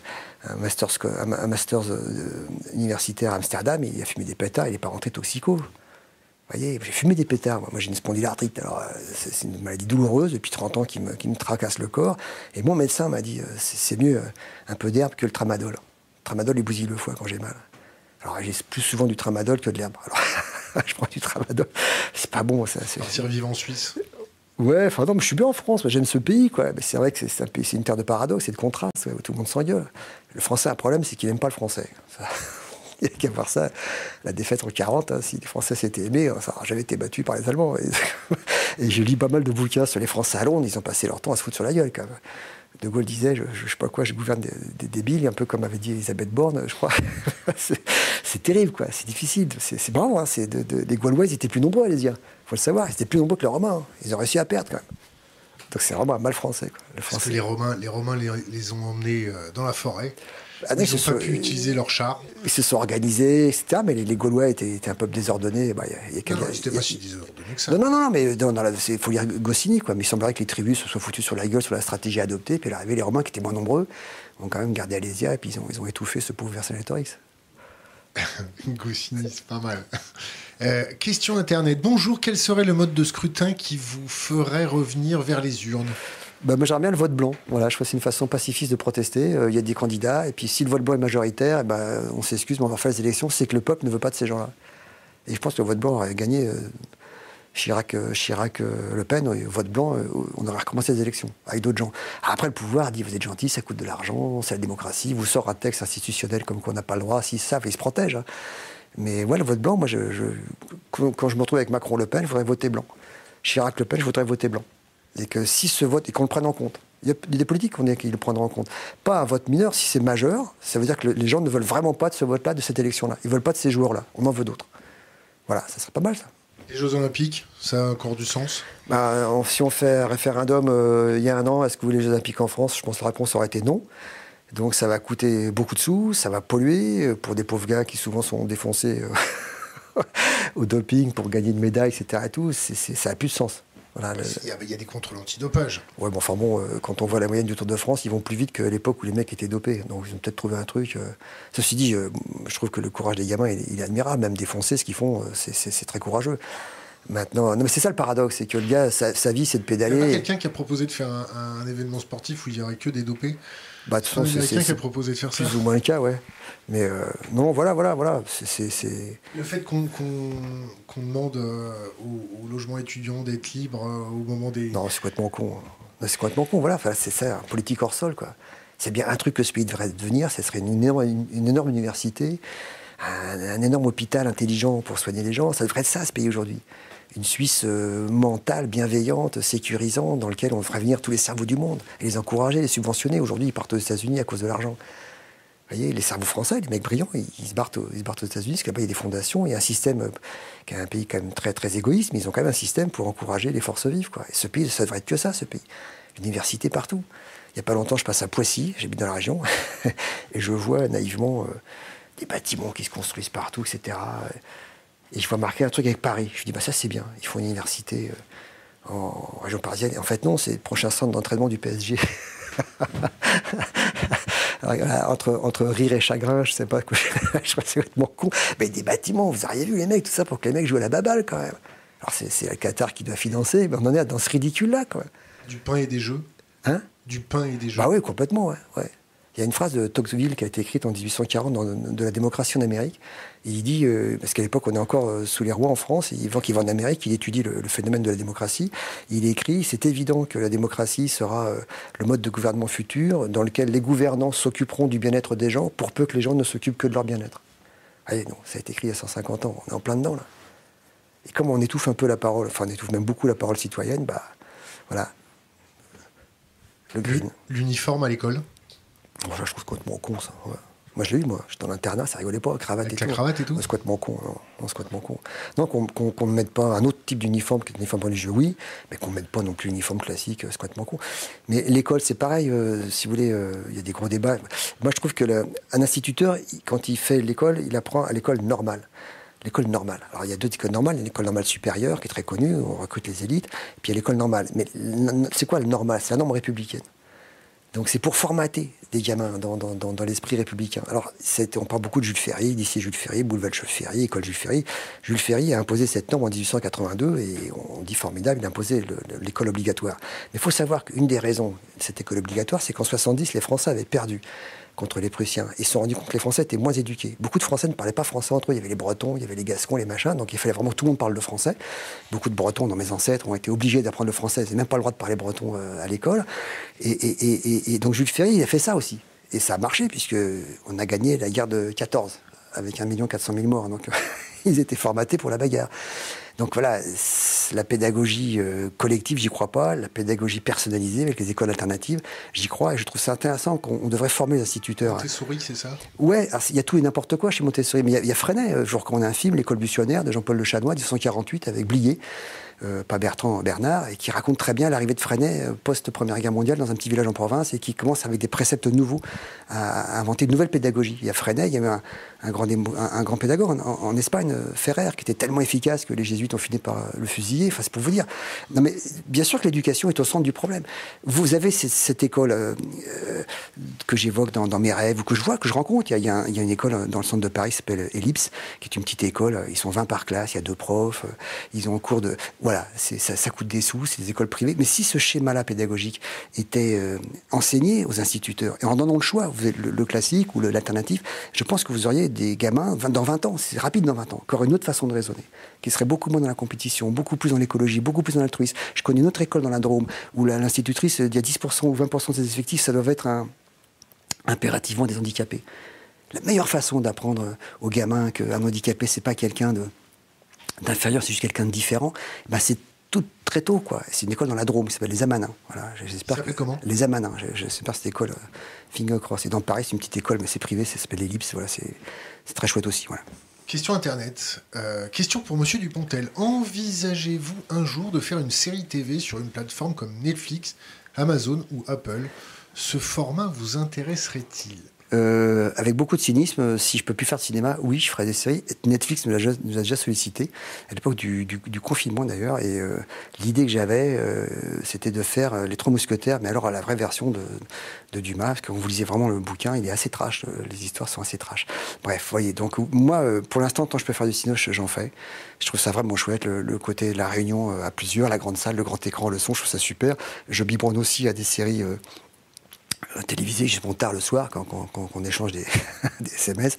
un master's euh, universitaire à Amsterdam, il a fumé des pétards, il n'est pas rentré toxico. Voyez, j'ai fumé des pétards. Moi, j'ai une spondylarthrite. Alors, c'est une maladie douloureuse depuis 30 ans qui me, qui me tracasse le corps. Et mon médecin m'a dit c'est mieux un peu d'herbe que le tramadol. Le tramadol, il bousille le foie quand j'ai mal. Alors, j'ai plus souvent du tramadol que de l'herbe. Alors, [LAUGHS] je prends du tramadol. C'est pas bon, ça. Partir vivre en Suisse Ouais, enfin non, mais je suis bien en France, j'aime ce pays, quoi. Mais c'est vrai que c'est un une terre de paradoxe et de contraste, où tout le monde s'engueule. Le français a un problème, c'est qu'il n'aime pas le français. Il n'y a qu'à voir ça. La défaite en 40, hein, si les Français s'étaient aimés, hein, ça n'aurait jamais été battu par les Allemands. [LAUGHS] Et, je lis pas mal de bouquins sur les Français à Londres, ils ont passé leur temps à se foutre sur la gueule, quand même. De Gaulle disait, je, ne sais pas quoi, je gouverne des, débiles, un peu comme avait dit Elisabeth Borne, je crois. [LAUGHS] c'est terrible, quoi. C'est difficile. C'est marrant. Hein. les Gaulois, ils étaient plus nombreux, Il faut le savoir. Ils étaient plus nombreux que les Romains. Hein. Ils ont réussi à perdre, quand même. Donc c'est vraiment un mal français. Quoi. Le Parce que les Romains, les, Romains les, ont emmenés euh, dans la forêt. Ah, Ils n'ont pas pu utiliser leur char. Ils se sont organisés, etc. Mais les, les Gaulois étaient, étaient un peuple désordonné. Bah, il y a- il y a Non, quelqu'un- non, c'était il y a- pas si désordonné que ça. Non, non, non, mais c'est- faut lire Goscinny, quoi. Mais il semblerait que les tribus se soient foutues sur la gueule sur la stratégie adoptée. Puis l'arrivée, les Romains, qui étaient moins nombreux, ont quand même gardé Alésia et puis ils ont, ils ont étouffé ce pauvre Vercingétorix. [LAUGHS] Goscinny, c'est pas mal. Euh, question internet. Bonjour, quel serait le mode de scrutin qui vous ferait revenir vers les urnes? Bah, moi, j'aimerais bien le vote blanc. Voilà, je crois que c'est une façon pacifiste de protester. Euh, Il y a des candidats, et puis si le vote blanc est majoritaire, eh ben, on s'excuse, mais on va faire les élections. C'est que le peuple ne veut pas de ces gens-là. Et je pense que le vote blanc aurait gagné. euh, Chirac, euh, Chirac Le Pen, vote blanc, on aurait recommencé les élections avec d'autres gens. Après, le pouvoir dit vous êtes gentil, ça coûte de l'argent, c'est la démocratie, vous sort un texte institutionnel comme qu'on n'a pas le droit, s'ils savent, ils se protègent. hein. Mais ouais, le vote blanc, moi, je, quand, quand je me retrouve avec Macron Le Pen, je voudrais voter blanc. Chirac Le Pen, je voudrais voter blanc. Et que si ce vote, et qu'on le prenne en compte. Il y a des politiques qu'on est- qui le prendront en compte. Pas un vote mineur, si c'est majeur, ça veut dire que le- les gens ne veulent vraiment pas de ce vote-là, de cette élection-là. Ils veulent pas de ces joueurs-là. On en veut d'autres. Voilà, ça serait pas mal, ça. Les Jeux Olympiques, ça a encore du sens? Bah, on- si on fait un référendum euh, il y a un an, est-ce que vous voulez les Jeux Olympiques en France? Je pense que la réponse aurait été non. Donc ça va coûter beaucoup de sous, ça va polluer euh, pour des pauvres gars qui souvent sont défoncés euh, [LAUGHS] au doping pour gagner une médaille, etc. Et tout, ça n'a plus de sens. Voilà, le- il y, a, il y a des contrôles antidopage. Ouais, bon, enfin bon, euh, quand on voit la moyenne du Tour de France, ils vont plus vite que l'époque où les mecs étaient dopés. Donc ils ont peut-être trouvé un truc. euh. Ceci dit, euh, je trouve que le courage des gamins, il, est- il est admirable. Même défoncer ce qu'ils font, euh, c'est- très courageux. Maintenant, non, mais c'est ça le paradoxe, c'est que le gars, sa, sa vie, c'est de Il n'y a pédaler. quelqu'un qui a proposé de faire un, un événement sportif où il n'y aurait que des dopés Bah, de y façon, a c'est- quelqu'un qui a proposé de faire ça. plus ou moins le cas, ouais. Mais euh, non, voilà, voilà, voilà. C'est-. Le fait qu'on qu'on- qu'on demande euh, au, au logement étudiant d'être libre euh, au moment des. Non, c'est complètement con. Non, C'est complètement con, voilà. Enfin, c'est ça, un politique hors sol, quoi. C'est bien un truc que ce pays devrait devenir, ce serait une énorme, une, une énorme université, un, un énorme hôpital intelligent pour soigner les gens. Ça devrait être ça, ce pays aujourd'hui. Une Suisse euh, mentale, bienveillante, sécurisante, dans laquelle on ferait venir tous les cerveaux du monde et les encourager, les subventionner. Aujourd'hui, ils partent aux États-Unis à cause de l'argent. Vous voyez, les cerveaux français, les mecs brillants, ils, se barrent, aux États-Unis, parce que là-bas, il y a des fondations, il y a un système, euh, qui est un pays quand même très, très égoïste, mais ils ont quand même un système pour encourager les forces vives. Et ce pays, ça devrait être que ça, ce pays. L'université partout. Il n'y a pas longtemps, je passe à Poissy, j'habite dans la région, [LAUGHS] et je vois naïvement euh, des bâtiments qui se construisent partout, etc. Et je vois marquer un truc avec Paris. Je me dis, bah ça c'est bien, ils font une université euh, en région parisienne. Et en fait, non, c'est le prochain centre d'entraînement du PSG. [LAUGHS] Alors, voilà, entre, entre rire et chagrin, je sais pas [LAUGHS] je crois que c'est complètement con. Mais des bâtiments, vous auriez vu les mecs, tout ça pour que les mecs jouent à la baballe quand même. Alors c'est le Qatar qui doit financer, mais on en est dans ce ridicule-là, quoi. Du pain et des jeux. Hein? Du pain et des jeux. Bah oui, complètement, ouais, ouais. Il y a une phrase de Tocqueville qui a été écrite en 1840 dans de la démocratie en Amérique. Il dit, euh, parce qu'à l'époque on est encore euh, sous les rois en France, et avant qu'il va en Amérique, il étudie le, le phénomène de la démocratie. Il écrit, c'est évident que la démocratie sera euh, le mode de gouvernement futur dans lequel les gouvernants s'occuperont du bien-être des gens pour peu que les gens ne s'occupent que de leur bien-être. Allez, non, ça a été écrit il y a 150 ans, on est en plein dedans là. Et comme on étouffe un peu la parole, enfin on étouffe même beaucoup la parole citoyenne, bah voilà. Le green. L'uniforme à l'école? Bon, je trouve complètement con, ça. ouais. Moi, je l'ai eu, moi. J'étais dans l'internat, ça rigolait pas, cravate Avec et la tout. cravate et tout Non, C'est complètement con, non. non c'est complètement con. Non, qu'on qu'on ne mette pas un autre type d'uniforme que l'uniforme religieux, oui, mais qu'on ne mette pas non plus l'uniforme classique, euh, c'est complètement con. Mais l'école, c'est pareil, euh, si vous voulez, euh, il y a des gros débats. Moi, je trouve que le- un instituteur, il- quand il fait l'école, il apprend à l'école normale. L'école normale. Alors, il y a deux écoles normales. Il y a l'école normale supérieure, qui est très connue, on recrute les élites, puis il y a l'école normale. Mais c'est quoi le normal? C'est la norme républicaine. Donc c'est pour formater des gamins dans, dans, dans, l'esprit républicain. Alors on parle beaucoup de Jules Ferry, lycée Jules Ferry, boulevard Jules Ferry, école Jules Ferry. Jules Ferry a imposé cette norme en 1882 et on dit formidable, le- l'école obligatoire. Mais il faut savoir qu'une des raisons de cette école obligatoire, c'est qu'en 70, les Français avaient perdu contre les Prussiens. Ils se sont rendus compte que les Français étaient moins éduqués. Beaucoup de Français ne parlaient pas français entre eux. Il y avait les Bretons, il y avait les Gascons, les machins. Donc il fallait vraiment que tout le monde parle le français. Beaucoup de Bretons, dans mes ancêtres, ont été obligés d'apprendre le français. Ils n'avaient même pas le droit de parler breton euh, à l'école. Et, donc Jules Ferry, il a fait ça aussi. Et ça a marché, puisque on a gagné la guerre de 14, avec 1 400 000 morts. Donc [LAUGHS] ils étaient formatés pour la bagarre. Donc voilà, la pédagogie euh, collective, j'y crois pas. La pédagogie personnalisée avec les écoles alternatives, j'y crois. Et je trouve ça intéressant qu'on devrait former les instituteurs. Montessori, c'est ça? Ouais, il y a tout et n'importe quoi chez Montessori. Mais il y, a Freinet, euh, je recommande un film, L'école buissonnière de Jean-Paul Le Chanois, 1948, avec Blier. Euh, pas Bertrand, Bernard, et qui raconte très bien l'arrivée de Freinet euh, post-Première Guerre mondiale dans un petit village en province et qui commence avec des préceptes nouveaux à, inventer de nouvelles pédagogies. Il y a Freinet, il y avait un, un grand, un, grand pédagogue en, Espagne, euh, Ferrer, qui était tellement efficace que les jésuites ont fini par le fusiller. Enfin, c'est pour vous dire. Non, mais bien sûr que l'éducation est au centre du problème. Vous avez cette, école que j'évoque dans, mes rêves ou que je vois, que je rencontre. Il y, a, il y a une école dans le centre de Paris qui s'appelle Ellipse, qui est une petite école. Ils sont 20 par classe, il y a deux profs. Ils ont un cours de voilà, ça, coûte des sous, c'est des écoles privées. Mais si ce schéma-là pédagogique était euh, enseigné aux instituteurs, et en donnant le choix, vous êtes le, classique ou l'alternatif, je pense que vous auriez des gamins dans 20 ans, c'est rapide dans 20 ans, encore une autre façon de raisonner, qui serait beaucoup moins dans la compétition, beaucoup plus dans l'écologie, beaucoup plus dans l'altruisme. Je connais une autre école dans la Drôme où l'institutrice, il y a 10% ou 20% de ses effectifs, ça doit être impérativement des handicapés. La meilleure façon d'apprendre aux gamins qu'un handicapé, c'est pas quelqu'un de d'inférieur, c'est juste quelqu'un de différent, bah c'est tout très tôt, quoi. C'est une école dans la Drôme qui s'appelle les Amanins. Voilà, j'espère. Ça comment? Les Amanins. Je, sais pas cette école, Finger Cross. Et dans Paris, c'est une petite école, mais c'est privé, ça s'appelle l'Ellipse. Voilà, c'est très chouette aussi. Voilà. Question Internet. Euh, question pour Monsieur Dupontel. Envisagez-vous un jour de faire une série TV sur une plateforme comme Netflix, Amazon ou Apple? Ce format vous intéresserait-il? Euh, avec beaucoup de cynisme, si je peux plus faire de cinéma, oui, je ferai des séries. Netflix nous a, déjà sollicité, à l'époque du, confinement d'ailleurs, et euh, l'idée que j'avais, euh, c'était de faire Les Trois Mousquetaires, mais alors à la vraie version de, Dumas, parce que vous lisez vraiment le bouquin, il est assez trash, les histoires sont assez trash. Bref, voyez, donc moi, pour l'instant, tant que je peux faire du cinéma, j'en fais. Je trouve ça vraiment chouette, le, côté de la réunion à plusieurs, la grande salle, le grand écran, le son, je trouve ça super. Je biberonne aussi à des séries télévisé jusqu'à tard le soir quand, on échange des, [LAUGHS] SMS.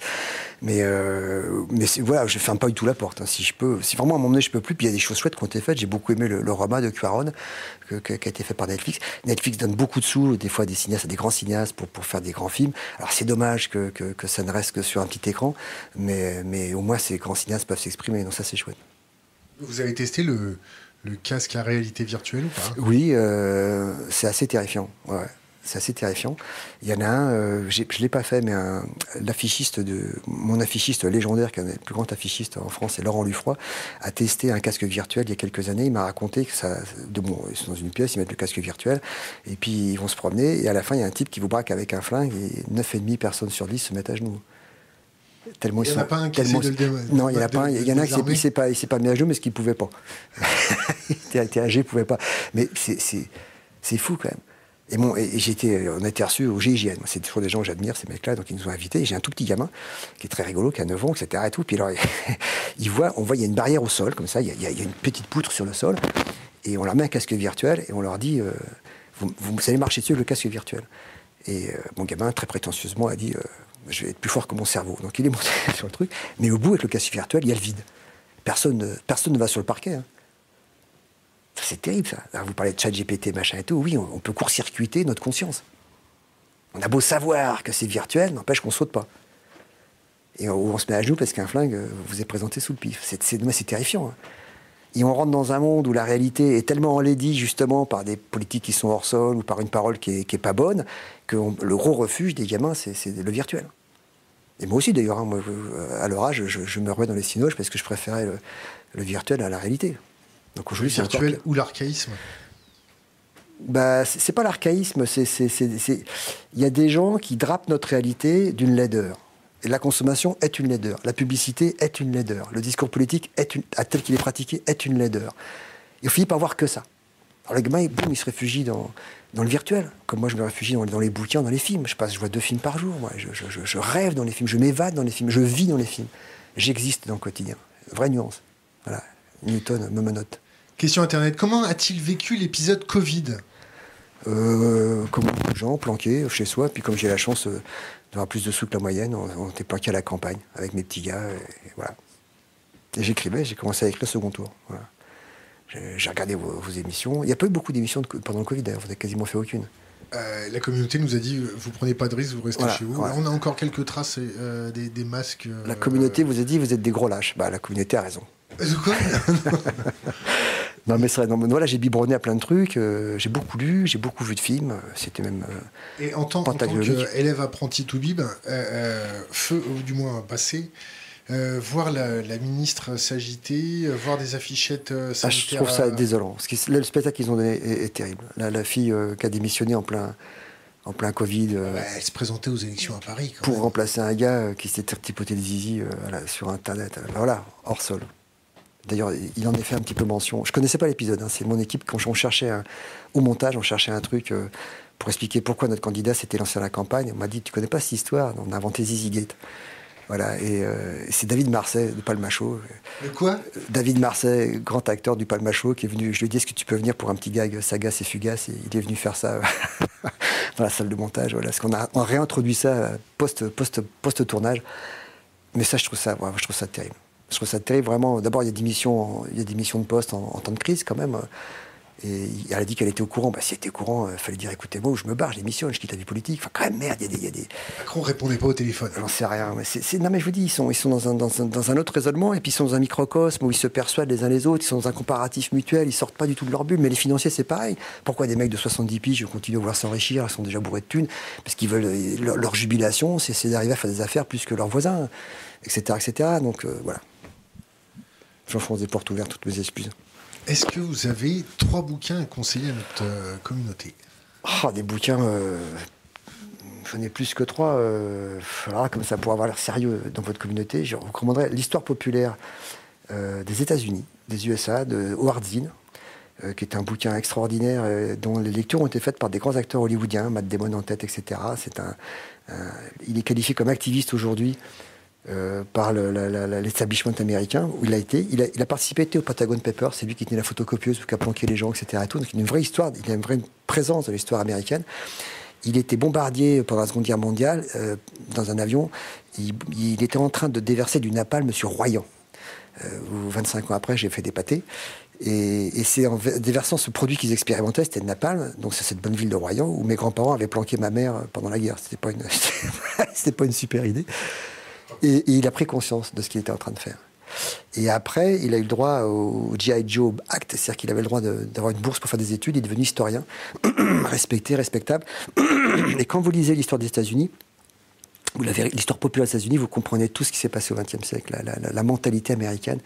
Mais, euh, mais voilà, je ferme pas du tout la porte. Hein. Si je peux, si vraiment à un moment donné je peux plus, puis il y a des choses chouettes qui ont été faites. J'ai beaucoup aimé le, le roman de Cuaron qui a été fait par Netflix. Netflix donne beaucoup de sous, des fois à des cinéastes, à des grands cinéastes pour, pour faire des grands films. Alors c'est dommage que, que, ça ne reste que sur un petit écran, mais, mais au moins ces grands cinéastes peuvent s'exprimer. Donc ça c'est chouette. Vous avez testé le, le casque à réalité virtuelle ou pas? Oui, euh, c'est assez terrifiant. Ouais c'est assez terrifiant. Il y en a un, euh, je ne l'ai pas fait, mais l'affichiste de mon affichiste légendaire, qui est le plus grand affichiste en France, c'est Laurent Lufroy, a testé un casque virtuel il y a quelques années. Il m'a raconté que ça, de bon, ils sont dans une pièce, ils mettent le casque virtuel, et puis ils vont se promener, et à la fin, il y a un type qui vous braque avec un flingue, et 9,5 personnes sur 10 se mettent à genoux. Tellement il n'y en a pas un qui de le Non, il y en a pas un. Il y en a un qui s'est pas, pas mis à genoux, mais ce qu'il pouvait pas. [LAUGHS] il était âgé, il pouvait pas. Mais c'est fou quand même. Et, bon, et, j'étais, on a été reçus au GIGN. C'est toujours des gens que j'admire, ces mecs-là, donc ils nous ont invités. J'ai un tout petit gamin qui est très rigolo, qui a 9 ans, etc. Et tout. Puis alors, [LAUGHS] il voit, on voit, il y a une barrière au sol, comme ça, il y, a, une petite poutre sur le sol. Et on leur met un casque virtuel et on leur dit euh, vous, vous, allez marcher dessus le casque virtuel. Et euh, mon gamin, très prétentieusement, a dit euh, je vais être plus fort que mon cerveau. Donc il est monté [LAUGHS] sur le truc. Mais au bout, avec le casque virtuel, il y a le vide. Personne, personne ne va sur le parquet. Hein. C'est terrible ça. vous parlez de chat GPT, machin et tout. Oui, on, peut court-circuiter notre conscience. On a beau savoir que c'est virtuel, n'empêche qu'on saute pas. Et on, se met à genoux parce qu'un flingue euh, vous est présenté sous le pif. C'est terrifiant. Hein. Et on rentre dans un monde où la réalité est tellement enlaidie justement par des politiques qui sont hors sol ou par une parole qui est, pas bonne que le gros refuge des gamins, c'est le virtuel. Et moi aussi d'ailleurs, hein, euh, à leur âge, je, me remets dans les sinoges parce que je préférais le virtuel à la réalité. Donc aujourd'hui, c'est virtuel ou l'archaïsme bah, c'est pas l'archaïsme, c'est il y a des gens qui drapent notre réalité d'une laideur. Et la consommation est une laideur, la publicité est une laideur, le discours politique est une, tel qu'il est pratiqué est une laideur. Et on finit par voir que ça. Alors le gamin, boum, il se réfugie dans, dans le virtuel, comme moi je me réfugie dans, dans, les bouquins, dans les films. Je passe, je vois deux films par jour, moi. Je, je, je rêve dans les films, je m'évade dans les films, je vis dans les films. J'existe dans le quotidien. Vraie nuance. Voilà. Newton me menote. Question Internet. Comment a-t-il vécu l'épisode Covid? Euh, Comme beaucoup de gens, planqués chez soi. Puis comme j'ai la chance euh, d'avoir plus de sous que la moyenne, on, était planqués à la campagne avec mes petits gars. Et, voilà. Et j'écrivais, j'ai commencé à écrire le second tour. J'ai regardé vos, émissions. Il n'y a pas eu beaucoup d'émissions pendant le Covid, d'ailleurs. Vous n'avez quasiment fait aucune. Euh, la communauté nous a dit vous prenez pas de risque, vous restez chez vous. On a encore quelques traces euh, des, masques. la communauté vous a dit vous êtes des gros lâches. Bah, la communauté a raison. Quoi? [LAUGHS] [LAUGHS] Non, mais c'est vrai. Non, voilà, j'ai biberonné à plein de trucs. Euh, j'ai beaucoup lu, j'ai beaucoup vu de films. C'était même. Euh, Et en tant, en tant qu'élève apprenti tout bib, euh, feu, ou du moins passé, voir la, ministre s'agiter, voir des affichettes sanitaires. Ah, je trouve ça désolant. le spectacle qu'ils ont donné est, terrible. La, fille qui a démissionné en plein, en plein Covid. elle se présentait aux élections à Paris. pour remplacer un gars qui s'était tripoté le zizi sur Internet. voilà, hors sol. D'ailleurs, il en est fait un petit peu mention. Je connaissais pas l'épisode. Hein. C'est mon équipe quand on cherchait au montage, on cherchait un truc euh, pour expliquer pourquoi notre candidat s'était lancé à la campagne. On m'a dit, tu connais pas cette histoire? On a inventé Zizi Gate. Voilà, et euh, c'est David Marseille de Palmacho. De quoi? David Marseille, grand acteur du Palmacho, qui est venu. Je lui ai dit, est-ce que tu peux venir pour un petit gag sagace et fugace? Et il est venu faire ça [LAUGHS] dans la salle de montage. Voilà, parce qu'on a, réintroduit ça post, post, post tournage. Mais ça, je trouve ça, je trouve ça terrible. Je trouve ça terrible, vraiment. D'abord, il y a des missions, il y a des missions de poste en, temps de crise, quand même. Et elle a dit qu'elle était au courant. Bah, si elle était au courant, il euh, fallait dire écoutez-moi, je me barre, je démissionne, je quitte la vie politique. Enfin, quand même, merde, il y, a des. Macron répondait pas au téléphone. J'en sais rien. Mais non, mais je vous dis, ils sont, ils sont dans, un, dans, un, dans, un, autre raisonnement, et puis ils sont dans un microcosme où ils se persuadent les uns les autres, ils sont dans un comparatif mutuel, ils sortent pas du tout de leur bulle. Mais les financiers, c'est pareil. Pourquoi des mecs de 70 piges continuent à vouloir s'enrichir Ils sont déjà bourrés de thunes, parce qu'ils veulent. Leur, jubilation, c'est, d'arriver à faire des affaires plus que leurs voisins, etc. etc. Donc, euh, voilà. J'enfonce des portes ouvertes, toutes mes excuses. Est-ce que vous avez trois bouquins à conseiller à notre euh, communauté? Oh, Des bouquins, euh, j'en ai plus que trois. Euh, comme ça, pour avoir l'air sérieux dans votre communauté, je recommanderais l'histoire populaire euh, des États-Unis, des USA, de Howard Zinn, qui est un bouquin extraordinaire dont les lectures ont été faites par des grands acteurs hollywoodiens, Matt Damon en tête, etc. C'est un, il est qualifié comme activiste aujourd'hui euh, par l'établissement américain où il a été. Il a, il a participé au Patagon Papers, c'est lui qui tenait la photocopieuse, qui a planqué les gens, etc. Donc il a une vraie histoire, il a une vraie présence dans l'histoire américaine. Il était bombardier pendant la Seconde Guerre mondiale euh, dans un avion. Il, était en train de déverser du napalm sur Royan. Euh, 25 ans après, j'ai fait des pâtés. Et, c'est en déversant ce produit qu'ils expérimentaient, c'était le napalm, donc c'est cette bonne ville de Royan où mes grands-parents avaient planqué ma mère pendant la guerre. C'était pas [LAUGHS] c'était pas une super idée. Et, il a pris conscience de ce qu'il était en train de faire. Et après, il a eu le droit au GI Joe Act, c'est-à-dire qu'il avait le droit d'avoir une bourse pour faire des études. Il est devenu historien, [CLEARS THROAT] respecté, respectable. [CLEARS THROAT] Et quand vous lisez l'histoire des États-Unis, l'histoire populaire des États-Unis, vous comprenez tout ce qui s'est passé au XXe siècle, la, mentalité américaine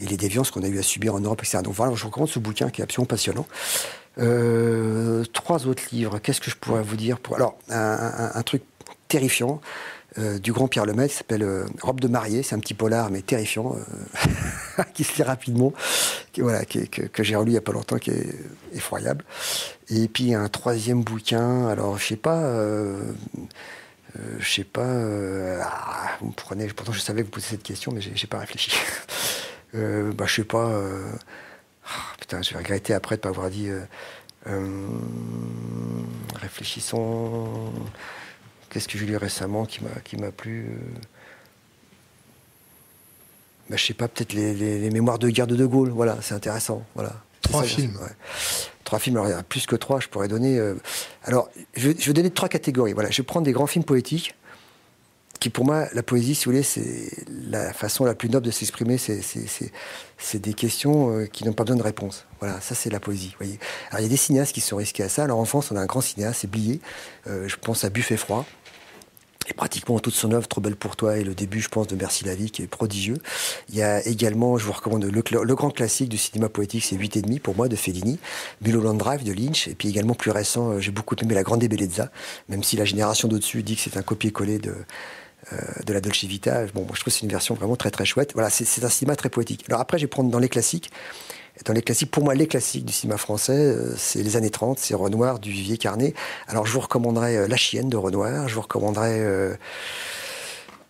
et les déviances qu'on a eu à subir en Europe, etc. Donc voilà, je recommande ce bouquin qui est absolument passionnant. Euh, trois autres livres, qu'est-ce que je pourrais vous dire. Alors, un truc terrifiant, euh, du grand Pierre Lemaitre qui s'appelle euh, Robe de mariée. C'est un petit polar, mais terrifiant, euh, [LAUGHS] qui se lit rapidement, qui, voilà, que, j'ai relu il n'y a pas longtemps, qui est effroyable. Et puis un troisième bouquin, alors je sais pas. je sais pas. Ah, vous me prenez. Pourtant, je savais que vous posiez cette question, mais j'ai pas réfléchi. [LAUGHS] bah, je sais pas. Ah, putain, je vais regretter après de pas avoir dit. réfléchissons. Qu'est-ce que j'ai lu récemment qui m'a qui m'a plu euh bah, Je sais pas, peut-être les, mémoires de guerre de De Gaulle. Voilà, c'est intéressant. Voilà. Trois films. Trois films. Alors il y a plus que trois. Je pourrais donner. Euh, alors je, je, vais donner trois catégories. Voilà, je vais prendre des grands films poétiques pour moi, la poésie, si vous voulez, c'est la façon la plus noble de s'exprimer. C'est des questions euh, qui n'ont pas besoin de réponse. Voilà, ça c'est la poésie. Alors il y a des cinéastes qui se sont risqués à ça. Alors en France, on a un grand cinéaste, c'est Blier. Euh, je pense à Buffet froid. Et pratiquement toute son œuvre, Trop belle pour toi, et le début, je pense, de Merci la vie, qui est prodigieux. Il y a également, je vous recommande le, grand classique du cinéma poétique, c'est 8 et demi pour moi, de Fellini, Mulholland Drive de Lynch, et puis également plus récent, euh, j'ai beaucoup aimé La Grande Bellezza, même si la génération d'au-dessus dit que c'est un copier-coller de, de la Dolce Vita. Bon, je trouve que c'est une version vraiment très très chouette. Voilà, c'est un cinéma très poétique. Alors après, je vais prendre dans les classiques. Dans les classiques, pour moi, les classiques du cinéma français, euh, c'est les années 30, c'est Renoir, du Vivier Carnet. Alors je vous recommanderais euh, La Chienne de Renoir, je vous recommanderais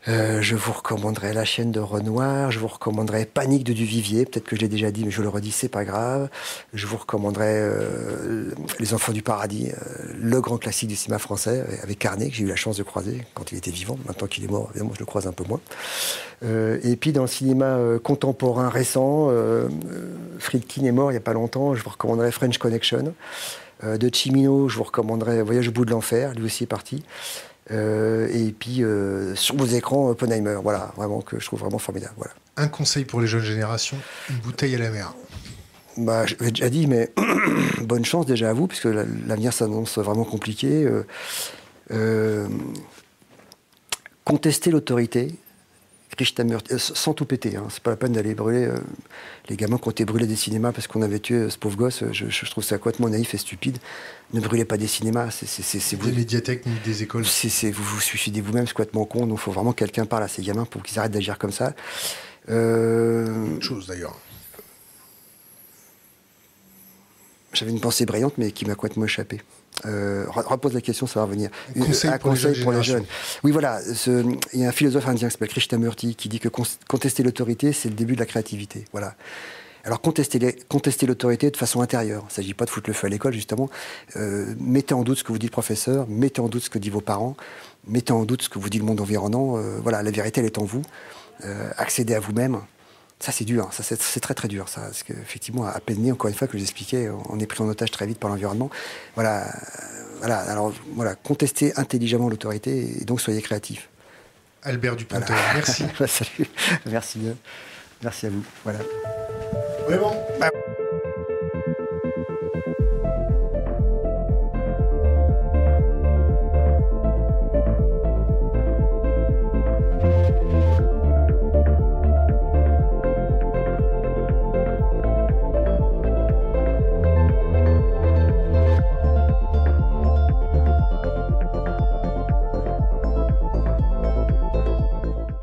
Euh, je vous recommanderais La chaîne de Renoir, je vous recommanderais Panique de Duvivier, peut-être que je l'ai déjà dit, mais je le redis, c'est pas grave. Je vous recommanderais euh, Les Enfants du Paradis, euh, le grand classique du cinéma français, avec Carnet, que j'ai eu la chance de croiser quand il était vivant. Maintenant qu'il est mort, évidemment, je le croise un peu moins. et puis dans le cinéma contemporain récent, Friedkin est mort il n'y a pas longtemps, je vous recommanderais French Connection. de Chimino, je vous recommanderais Voyage au bout de l'enfer, lui aussi est parti. Euh, et puis euh, sur vos écrans, Oppenheimer, voilà, vraiment que je trouve vraiment formidable. Voilà. Un conseil pour les jeunes générations, une bouteille à la mer. Bah, je l'ai déjà dit, mais [CLEARS THROAT] bonne chance déjà à vous, puisque l'avenir s'annonce vraiment compliqué. Euh, contester l'autorité, euh, sans tout péter. Hein. C'est pas la peine d'aller brûler euh, les gamins qui ont été brûlés des cinémas parce qu'on avait tué euh, ce pauvre gosse. Je, trouve ça complètement naïf et stupide. Ne brûlez pas des cinémas. C'est, vous, des médiathèques ni des écoles. C'est, vous vous suicidez vous-même, c'est complètement con. Donc il faut vraiment que quelqu'un parle à ces gamins pour qu'ils arrêtent d'agir comme ça. Autre chose d'ailleurs. J'avais une pensée brillante, mais qui m'a complètement échappé. Euh, repose la question, ça va revenir. Un conseil, pour, les jeunes Oui, voilà. il y a un philosophe indien qui s'appelle Krishnamurti qui dit que contester l'autorité, c'est le début de la créativité. Voilà. Alors contester, contester l'autorité de façon intérieure. Il ne s'agit pas de foutre le feu à l'école, justement. Euh, mettez en doute ce que vous dit le professeur, mettez en doute ce que dit vos parents, mettez en doute ce que vous dit le monde environnant. Euh, voilà, la vérité, elle est en vous. accédez à vous-même. Ça, c'est dur. Ça, c'est très, très dur. Ça, parce qu'effectivement, à peine encore une fois, que j'expliquais, on est pris en otage très vite par l'environnement. Voilà. Voilà. Alors, voilà. Contestez intelligemment l'autorité et donc soyez créatifs. Albert Dupontel, [LAUGHS] merci. Salut. Merci. Merci à vous. Voilà. Oui, bon. Bah,